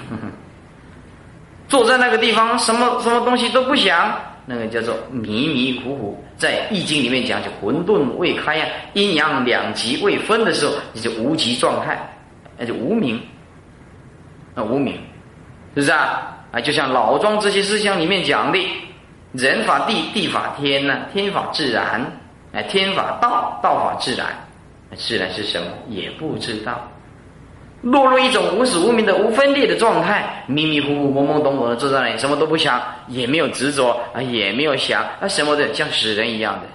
(laughs) 坐在那个地方，什么什么东西都不想，那个叫做迷迷糊糊。在易经里面讲，就混沌未开呀，阴阳两极未分的时候，你就无极状态，那就无名。啊，无名，是不是啊？啊，就像老庄这些思想里面讲的，人法地，地法天呢，天法自然，哎，天法道，道法自然，自然是什么也不知道。落入一种无始无明的无分裂的状态，迷迷糊糊、懵懵懂懂的坐在那里，什么都不想，也没有执着啊，也没有想啊，什么的像死人一样的。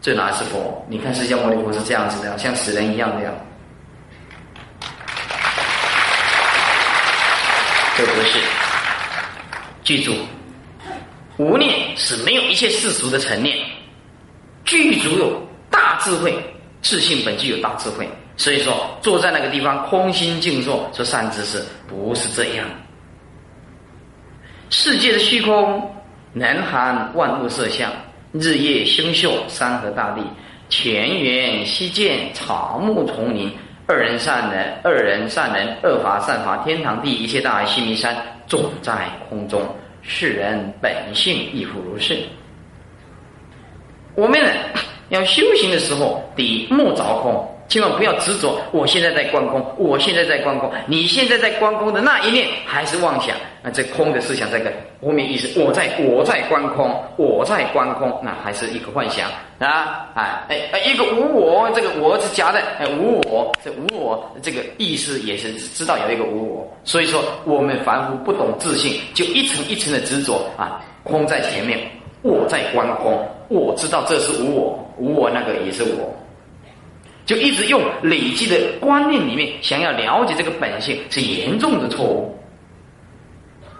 这哪是佛？你看释迦牟尼佛是这样子的，像死人一样的呀。这不是。记住，无念是没有一切世俗的成念，具足有大智慧，自信本具有大智慧。所以说，坐在那个地方空心静坐，这善知识不是这样。世界的虚空能含万物色相，日夜星宿山河大地，泉源溪涧草木丛林，二人善人，二人善人，二法善法，天堂地一切大海西弥山，总在空中。世人本性亦复如是。我们呢，要修行的时候，第一莫着空。千万不要执着，我现在在观空，我现在在观空，你现在在观空的那一念还是妄想，那这空的思想，这个后面意思，我在我在观空，我在观空，那还是一个幻想啊，哎哎哎，一个无我，这个我是假的，哎无我，这无我这个意思也是知道有一个无我，所以说我们凡夫不懂自信，就一层一层的执着啊，空在前面，我在观空，我知道这是无我，无我那个也是我。就一直用累积的观念里面，想要了解这个本性，是严重的错误，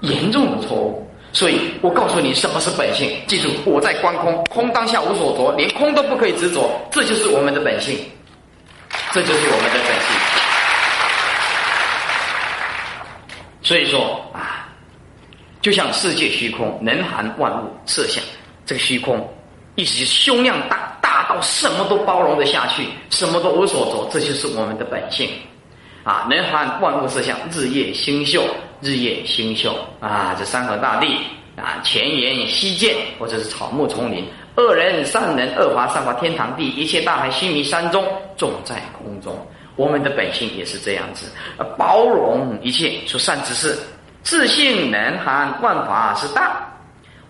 严重的错误。所以我告诉你，什么是本性？记住，我在观空，空当下无所着，连空都不可以执着，这就是我们的本性，这就是我们的本性。所以说啊，就像世界虚空，能含万物设想，这个虚空，意思是胸量大大。到什么都包容得下去，什么都无所着，这就是我们的本性，啊，能含万物色相，日夜星宿，日夜星宿啊，这山河大地啊，前沿西涧，或者是草木丛林，恶人善人，恶法善法，天堂地，一切大海须弥山中，种在空中，我们的本性也是这样子，包容一切，说善之事，自信能含万法是大，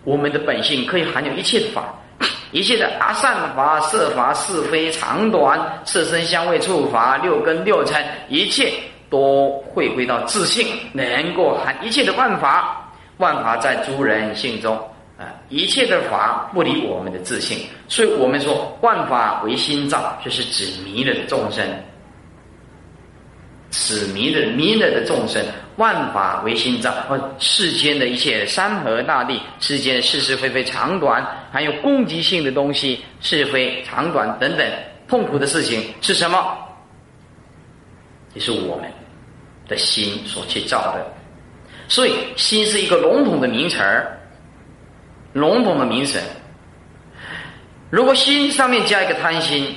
我们的本性可以含有一切法。一切的阿善法、色法、是非长短、色身香味触法、六根六尘，一切都回归到自信，能够含一切的万法。万法在诸人性中啊，一切的法不离我们的自信，所以我们说万法为心造，就是指迷了的众生。此迷的迷了的众生，万法为心造，和世间的一切山河大地，世间的是是非非长短，还有攻击性的东西，是非长短等等，痛苦的事情是什么？也是我们的心所去造的。所以，心是一个笼统的名词儿，笼统的名词。如果心上面加一个贪心，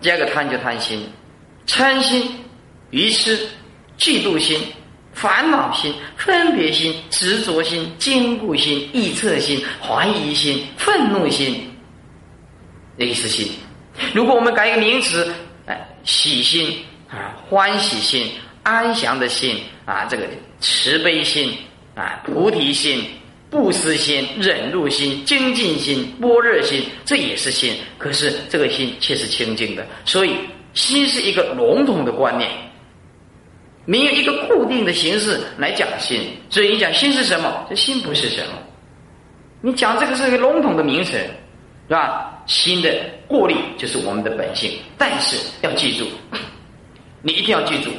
加个贪就贪心，嗔心。愚痴、嫉妒心、烦恼心、分别心、执着心、坚固心、臆测心、怀疑心、愤怒心、类似心。如果我们改一个名词，哎，喜心啊，欢喜心、安详的心啊，这个慈悲心啊，菩提心、不思心、忍辱心、精进心、般若心，这也是心。可是这个心却是清净的，所以心是一个笼统的观念。没有一个固定的形式来讲心，所以你讲心是什么？这心不是什么。你讲这个是一个笼统的名词，是吧？心的过滤就是我们的本性，但是要记住，(coughs) 你一定要记住，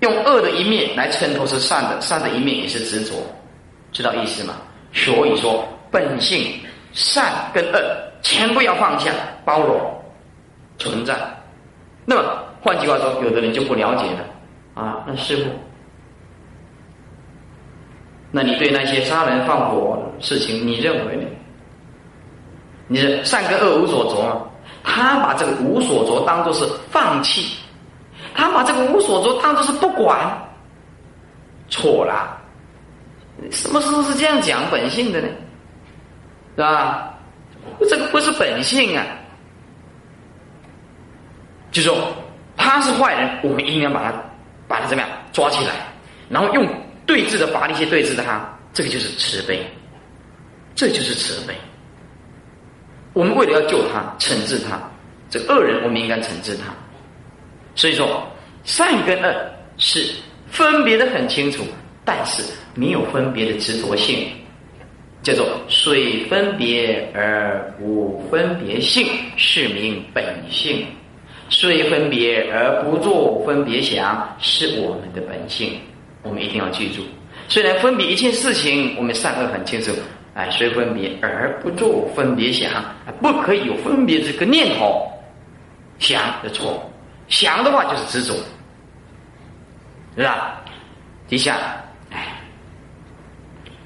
用恶的一面来衬托是善的，善的一面也是执着，知道意思吗？所以说，本性善跟恶全部要放下，包容存在。那么换句话说，有的人就不了解了。啊，那师傅，那你对那些杀人放火事情，你认为呢？你是善跟恶无所着吗？他把这个无所着当做是放弃，他把这个无所着当做是不管，错了。什么时候是这样讲本性的呢？是吧？这个不是本性啊，就说他是坏人，我们应该把他。把他怎么样抓起来，然后用对峙的法力去对峙他，这个就是慈悲，这就是慈悲。我们为了要救他、惩治他，这恶人我们应该惩治他。所以说，善跟恶是分别的很清楚，但是没有分别的执着性，叫做水分别而无分别性，是名本性。虽分别而不做分别想，是我们的本性，我们一定要记住。虽然分别一件事情，我们善恶很清楚，哎，虽分别而不做分别想，不可以有分别这个念头，想的错，想的话就是执着，是吧？底下，哎，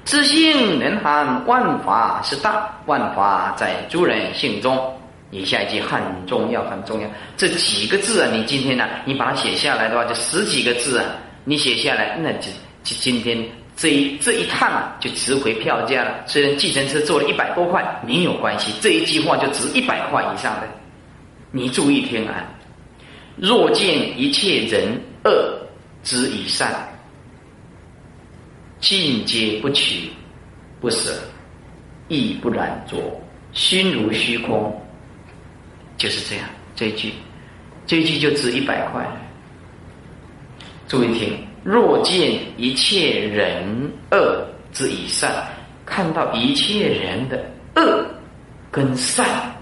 自信能含万法是大，万法在诸人性中。以下一句很重要，很重要。这几个字啊，你今天呢，你把它写下来的话，就十几个字啊，你写下来，那就就今天这一这一趟啊，就值回票价了。虽然计程车坐了一百多块，没有关系，这一句话就值一百块以上的。你注意听啊，若见一切人恶之以善，尽皆不取不舍，亦不染着，心如虚空。就是这样，这一句，这一句就值一百块。注意听：若见一切人恶之以善，看到一切人的恶跟善，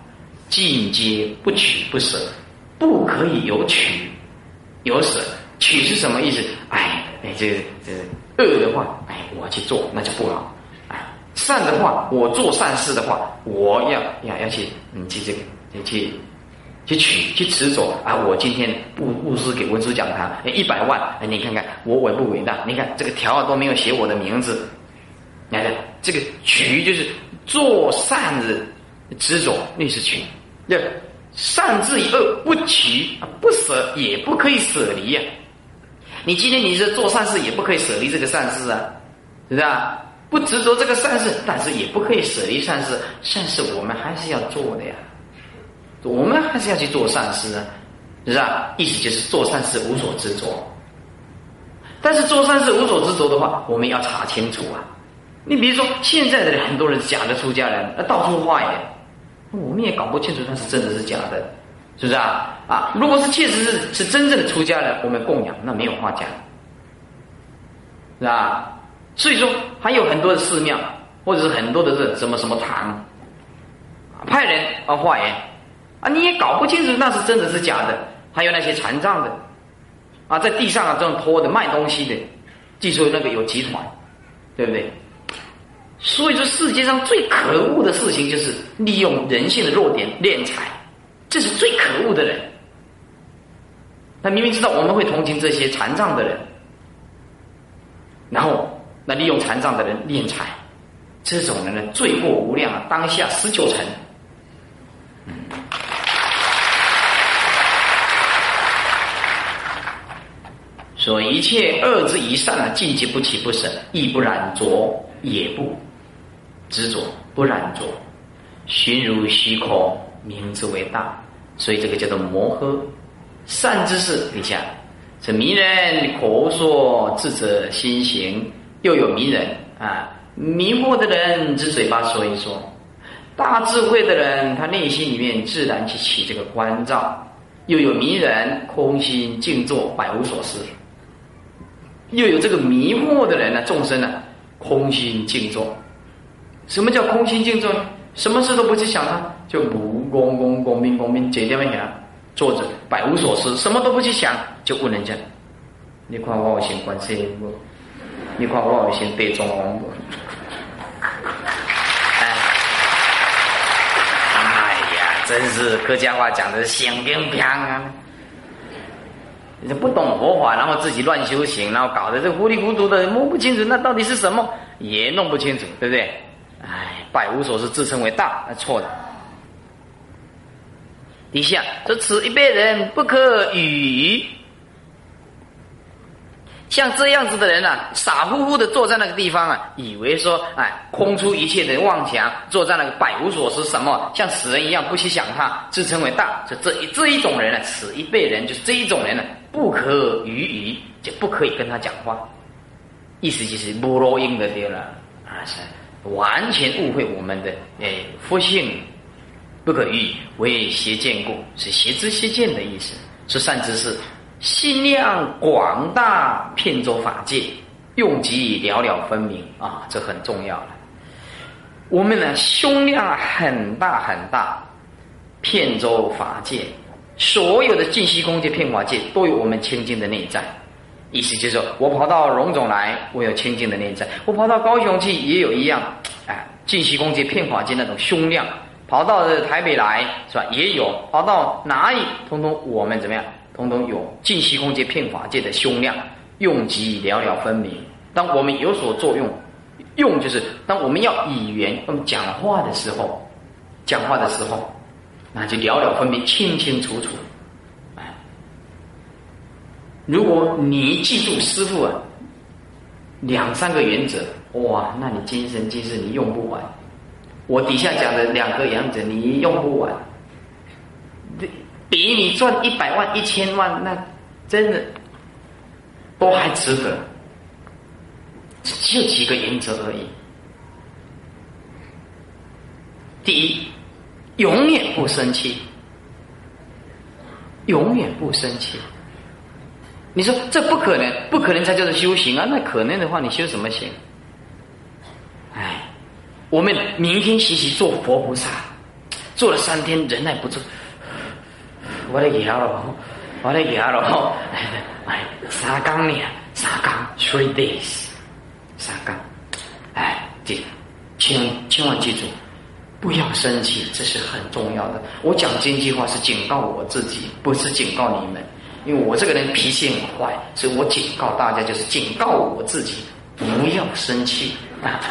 尽皆不取不舍，不可以有取有舍。取是什么意思？哎哎，这这恶的话，哎，我去做那就不好。哎，善的话，我做善事的话，我要要要去，你，去这个，你去。去取去执着啊！我今天布布施给文殊讲堂一百万，哎，你看看我伟不伟大？你看这个条都没有写我的名字，你看这个取就是做善的执着，那是取。那善之以恶不取不舍，也不可以舍离呀。你今天你是做善事，也不可以舍离这个善事啊，是不是啊？不执着这个善事，但是也不可以舍离善事，善事我们还是要做的呀。我们还是要去做善事啊，是吧？意思就是做善事无所执着。但是做善事无所执着的话，我们要查清楚啊。你比如说，现在的很多人假的出家人，啊，到处化缘，我们也搞不清楚他是真的是假的，是不是啊？啊，如果是确实是是真正的出家人，我们供养那没有话讲，是吧？所以说还有很多的寺庙，或者是很多的这什么什么堂，派人啊化缘。啊，你也搞不清楚那是真的是假的，还有那些残障的，啊，在地上啊这样拖的卖东西的，据说那个有集团，对不对？所以说世界上最可恶的事情就是利用人性的弱点敛财，这是最可恶的人。他明明知道我们会同情这些残障的人，然后那利用残障的人敛财，这种人呢罪过无量啊！当下十九层。嗯说一切恶之一善啊，尽皆不起不舍，亦不染着，也不执着，不染着，寻如虚空，名之为大。所以这个叫做摩诃善之事。底下是迷人口说智者心行，又有迷人啊，迷惑的人之嘴巴说一说，大智慧的人他内心里面自然去起这个关照，又有迷人空心静坐，百无所思。又有这个迷惑的人呢，众生呢，空心静坐。什么叫空心静坐？什么事都不去想，啊就无功功功名功名，解掉问题坐着百无所思，什么都不去想，就问人家：你看我有行观世音不？你看我有行地藏王不？哎，哎呀，真是客家话讲的香冰冰啊！你不懂佛法，然后自己乱修行，然后搞得这糊里糊涂的，摸不清楚那到底是什么，也弄不清楚，对不对？哎，百无所是，自称为大，那错的。底下说此一辈人不可语。像这样子的人啊，傻乎乎的坐在那个地方啊，以为说，哎，空出一切的妄想，坐在那个百无所事，什么像死人一样不去想他，自称为大，这这这一种人呢，此一辈人就是这一种人呢，不可语语，就不可以跟他讲话，意思就是不罗音的对了啊，是完全误会我们的哎佛性，不可语为邪见故，是邪知邪见的意思，是善知识。心量广大，遍周法界，用极了了分明啊，这很重要了。我们呢，胸量很大很大，遍周法界，所有的净虚空界、片法界都有我们清净的内在。意思就是说，我跑到荣总来，我有清净的内在；我跑到高雄去，也有一样，哎，净虚空界、片法界那种胸量。跑到台北来，是吧？也有。跑到哪里，通通我们怎么样？通通有净虚空界、片法界的胸量，用及寥寥分明。当我们有所作用，用就是当我们要语言、我们讲话的时候，讲话的时候，那就了了分明，清清楚楚。哎，如果你记住师傅啊两三个原则，哇，那你今生今世你用不完。我底下讲的两个原则你用不完，比你赚一百万一千万那真的都还值得。就几个原则而已。第一，永远不生气，永远不生气。你说这不可能，不可能才叫做修行啊！那可能的话，你修什么行？哎，我们明天学习做佛菩萨，做了三天，忍耐不住，我的牙了，我 (laughs) 的牙了，哎，三缸呢？三缸，three days。三纲，哎，记，千千万记住，不要生气，这是很重要的。我讲这句话是警告我自己，不是警告你们，因为我这个人脾气很坏，所以我警告大家，就是警告我自己，不要生气啊。(laughs)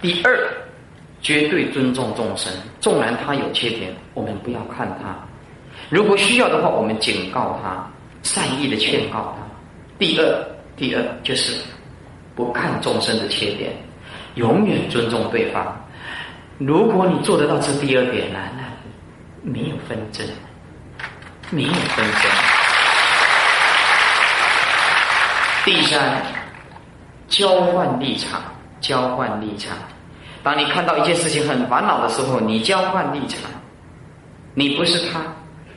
第二，绝对尊重众生，纵然他有缺点，我们不要看他，如果需要的话，我们警告他。善意的劝告他。第二，第二就是不看众生的缺点，永远尊重对方。如果你做得到这第二点呢，那没有纷争，没有纷争。第三，交换立场，交换立场。当你看到一件事情很烦恼的时候，你交换立场，你不是他，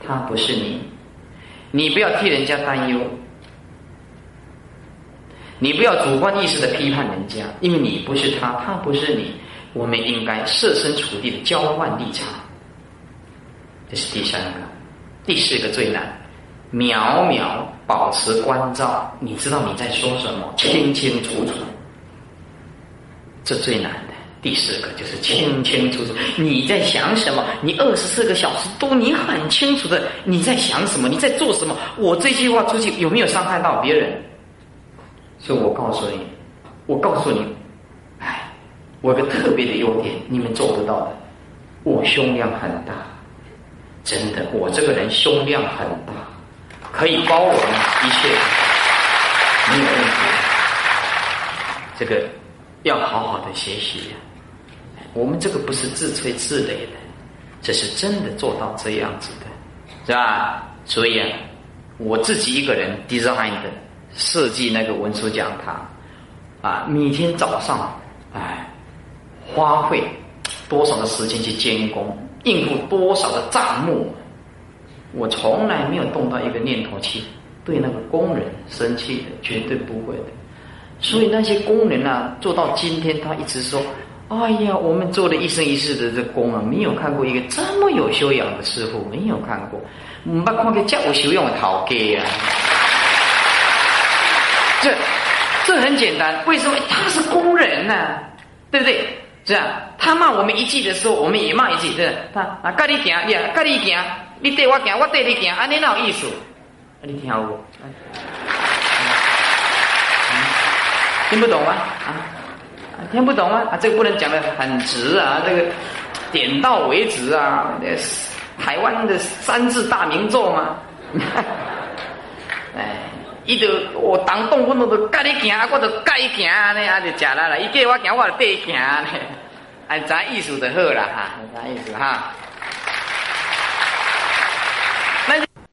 他不是你。你不要替人家担忧，你不要主观意识的批判人家，因为你不是他，他不是你。我们应该设身处地的交换立场，这是第三个，第四个最难，秒秒保持关照，你知道你在说什么，清清楚楚，这最难的。第四个就是清清楚楚你在想什么？你二十四个小时都你很清楚的你在想什么？你在做什么？我这句话出去有没有伤害到别人？所以我告诉你，我告诉你，哎，我有个特别的优点，你们做不到的，我胸量很大，真的，我这个人胸量很大，可以包容一切，没有问题。这个要好好的学习呀。我们这个不是自吹自擂的，这是真的做到这样子的，是吧？所以啊，我自己一个人 design 的设计那个文殊讲堂，啊，每天早上，哎，花费多少的时间去监工，应付多少的账目，我从来没有动到一个念头去对那个工人生气的，绝对不会的。所以那些工人啊，做到今天，他一直说。哎呀，我们做了一生一世的这工啊，没有看过一个这么有修养的师傅，没有看过，没看过叫有修养的陶给啊。这这很简单，为什么他是工人呢？对不对？这样他骂我们一句的时候，我们也骂一句，对他啊，跟你行，你跟你行，你对我行，我对你行，安尼哪有意思？你听我，听不懂吗？啊？听不懂吗？啊，这个不能讲的很直啊，这个点到为止啊。台湾的三字大名作嘛，哎，(laughs) 伊就我当动我都甲你行，我著甲伊行尼，啊就食啦啦。伊叫我行，我就缀伊行尼。(laughs) 啊，知影意思就好啦哈，咱意思哈。